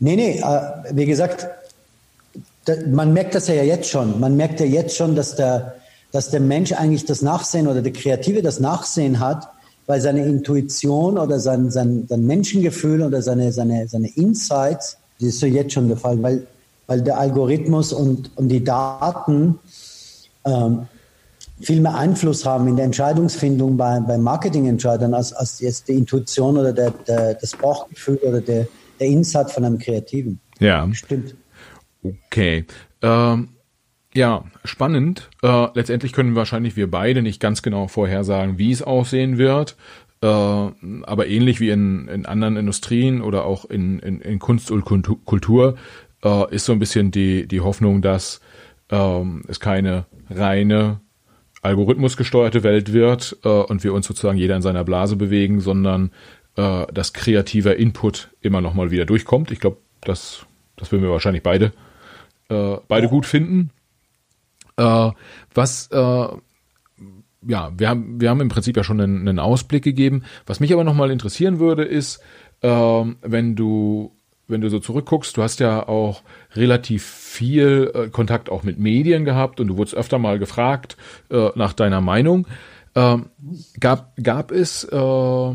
nee, nee, äh, wie gesagt, da, man merkt das ja jetzt schon. Man merkt ja jetzt schon, dass der, dass der Mensch eigentlich das Nachsehen oder der Kreative das Nachsehen hat, weil seine Intuition oder sein, sein, sein Menschengefühl oder seine, seine, seine Insights das ist so jetzt schon der Fall, weil, weil der Algorithmus und, und die Daten ähm, viel mehr Einfluss haben in der Entscheidungsfindung bei, bei Marketingentscheidern als, als jetzt die Intuition oder der, der, das Bauchgefühl oder der, der Insight von einem Kreativen. Ja. Stimmt. Okay. Ähm, ja, spannend. Äh, letztendlich können wahrscheinlich wir beide nicht ganz genau vorhersagen, wie es aussehen wird. Äh, aber ähnlich wie in, in anderen Industrien oder auch in, in, in Kunst und Kultur äh, ist so ein bisschen die, die Hoffnung, dass ähm, es keine reine algorithmusgesteuerte Welt wird äh, und wir uns sozusagen jeder in seiner Blase bewegen, sondern äh, dass kreativer Input immer noch mal wieder durchkommt. Ich glaube, das, das würden wir wahrscheinlich beide, äh, beide gut finden. Äh, was äh, ja, wir haben, wir haben im Prinzip ja schon einen, einen Ausblick gegeben. Was mich aber nochmal interessieren würde, ist, äh, wenn du, wenn du so zurückguckst, du hast ja auch relativ viel äh, Kontakt auch mit Medien gehabt und du wurdest öfter mal gefragt äh, nach deiner Meinung. Ähm, gab, gab es äh,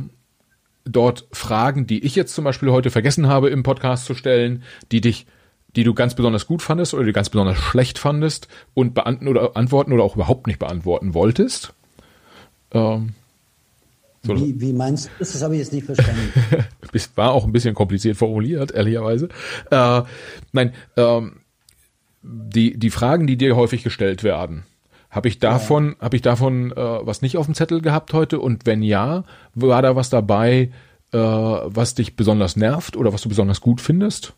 dort Fragen, die ich jetzt zum Beispiel heute vergessen habe im Podcast zu stellen, die dich die du ganz besonders gut fandest oder die ganz besonders schlecht fandest und beantworten oder antworten oder auch überhaupt nicht beantworten wolltest? Ähm, so. wie, wie, meinst du das? Das habe ich jetzt nicht verstanden. War auch ein bisschen kompliziert formuliert, ehrlicherweise. Äh, nein, ähm, die, die Fragen, die dir häufig gestellt werden, habe ich davon, ja. habe ich davon äh, was nicht auf dem Zettel gehabt heute? Und wenn ja, war da was dabei, äh, was dich besonders nervt oder was du besonders gut findest?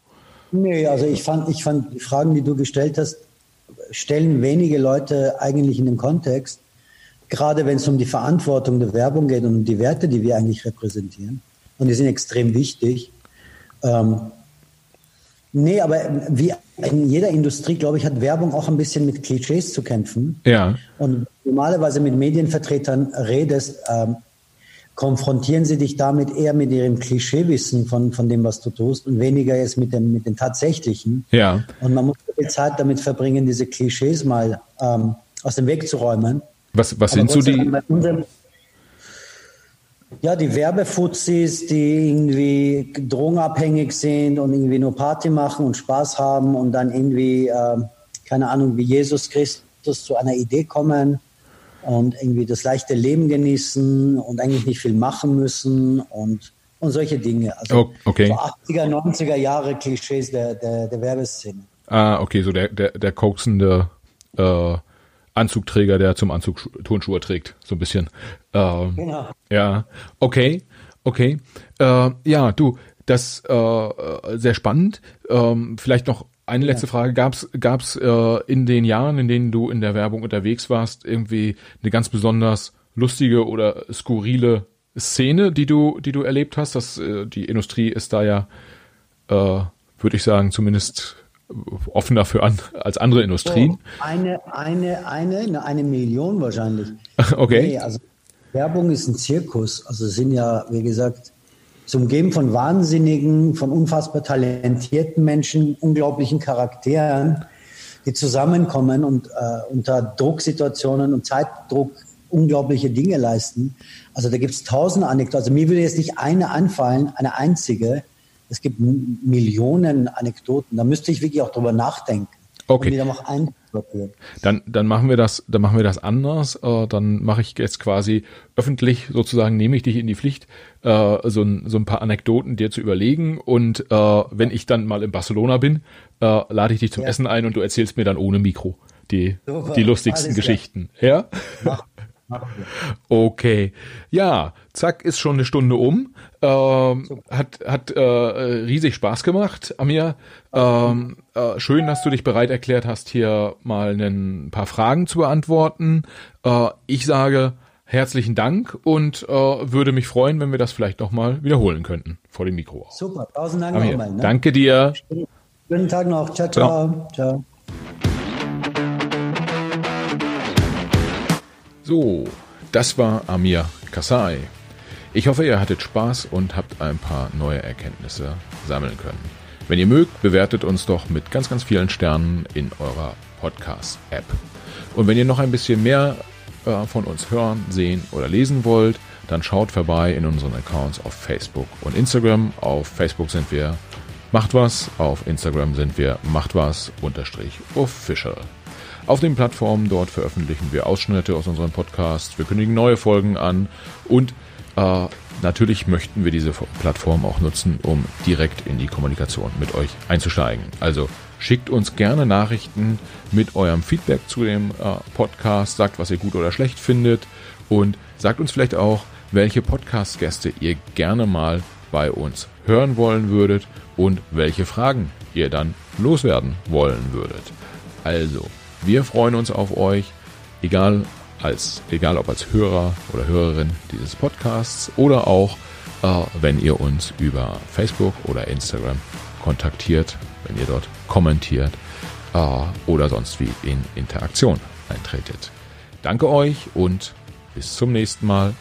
Nee, also ich fand, ich fand die Fragen, die du gestellt hast, stellen wenige Leute eigentlich in den Kontext, gerade wenn es um die Verantwortung der Werbung geht und um die Werte, die wir eigentlich repräsentieren. Und die sind extrem wichtig. Ähm, nee, aber wie in jeder Industrie, glaube ich, hat Werbung auch ein bisschen mit Klischees zu kämpfen. Ja. Und normalerweise mit Medienvertretern redest, ähm, konfrontieren sie dich damit eher mit ihrem Klischeewissen von, von dem, was du tust und weniger jetzt mit dem, mit den tatsächlichen. Ja. Und man muss viel Zeit damit verbringen, diese Klischees mal ähm, aus dem Weg zu räumen. Was, was sind so die. Ja, die Werbefuzis, die irgendwie drogenabhängig sind und irgendwie nur Party machen und Spaß haben und dann irgendwie, äh, keine Ahnung, wie Jesus Christus zu einer Idee kommen und irgendwie das leichte Leben genießen und eigentlich nicht viel machen müssen und, und solche Dinge. Also oh, okay. so 80er, 90er Jahre Klischees der, der, der Werbeszene. Ah, okay, so der, der, der koksende äh, Anzugträger, der zum Anzug Turnschuhe trägt, so ein bisschen. Ähm, genau. Ja, okay, okay. Äh, ja, du, das äh, sehr spannend. Ähm, vielleicht noch eine letzte ja. Frage. Gab's gab's äh, in den Jahren, in denen du in der Werbung unterwegs warst, irgendwie eine ganz besonders lustige oder skurrile Szene, die du, die du erlebt hast? Das, äh, die Industrie ist da ja, äh, würde ich sagen, zumindest offener für an als andere Industrien. Oh, eine, eine, eine, eine Million wahrscheinlich. Okay. Nee, also Werbung ist ein Zirkus. Also es sind ja, wie gesagt, zum Geben von wahnsinnigen, von unfassbar talentierten Menschen, unglaublichen Charakteren, die zusammenkommen und äh, unter Drucksituationen und Zeitdruck unglaubliche Dinge leisten. Also da gibt es tausend Anekdoten. Also mir würde jetzt nicht eine anfallen, eine einzige. Es gibt Millionen Anekdoten. Da müsste ich wirklich auch drüber nachdenken. Okay. Dann, dann machen wir das, dann machen wir das anders. Äh, dann mache ich jetzt quasi öffentlich sozusagen nehme ich dich in die Pflicht, äh, so, ein, so ein paar Anekdoten dir zu überlegen. Und äh, wenn ich dann mal in Barcelona bin, äh, lade ich dich zum ja. Essen ein und du erzählst mir dann ohne Mikro die, die lustigsten Geschichten. Ja? Mach. Okay. Ja, zack, ist schon eine Stunde um. Ähm, hat hat äh, riesig Spaß gemacht, Amir. Ähm, äh, schön, dass du dich bereit erklärt hast, hier mal ein paar Fragen zu beantworten. Äh, ich sage herzlichen Dank und äh, würde mich freuen, wenn wir das vielleicht noch mal wiederholen könnten vor dem Mikro. Super, tausend Dank nochmal. Ne? Danke dir. Schönen Tag noch. Ciao, ciao. ciao. ciao. So, das war Amir Kasai. Ich hoffe, ihr hattet Spaß und habt ein paar neue Erkenntnisse sammeln können. Wenn ihr mögt, bewertet uns doch mit ganz, ganz vielen Sternen in eurer Podcast-App. Und wenn ihr noch ein bisschen mehr äh, von uns hören, sehen oder lesen wollt, dann schaut vorbei in unseren Accounts auf Facebook und Instagram. Auf Facebook sind wir Macht was, auf Instagram sind wir Macht was unterstrich official. Auf den Plattformen dort veröffentlichen wir Ausschnitte aus unseren Podcasts, wir kündigen neue Folgen an und äh, natürlich möchten wir diese Plattform auch nutzen, um direkt in die Kommunikation mit euch einzusteigen. Also schickt uns gerne Nachrichten mit eurem Feedback zu dem äh, Podcast, sagt, was ihr gut oder schlecht findet und sagt uns vielleicht auch, welche Podcast-Gäste ihr gerne mal bei uns hören wollen würdet und welche Fragen ihr dann loswerden wollen würdet. Also, wir freuen uns auf euch, egal als, egal ob als Hörer oder Hörerin dieses Podcasts oder auch äh, wenn ihr uns über Facebook oder Instagram kontaktiert, wenn ihr dort kommentiert äh, oder sonst wie in Interaktion eintretet. Danke euch und bis zum nächsten Mal.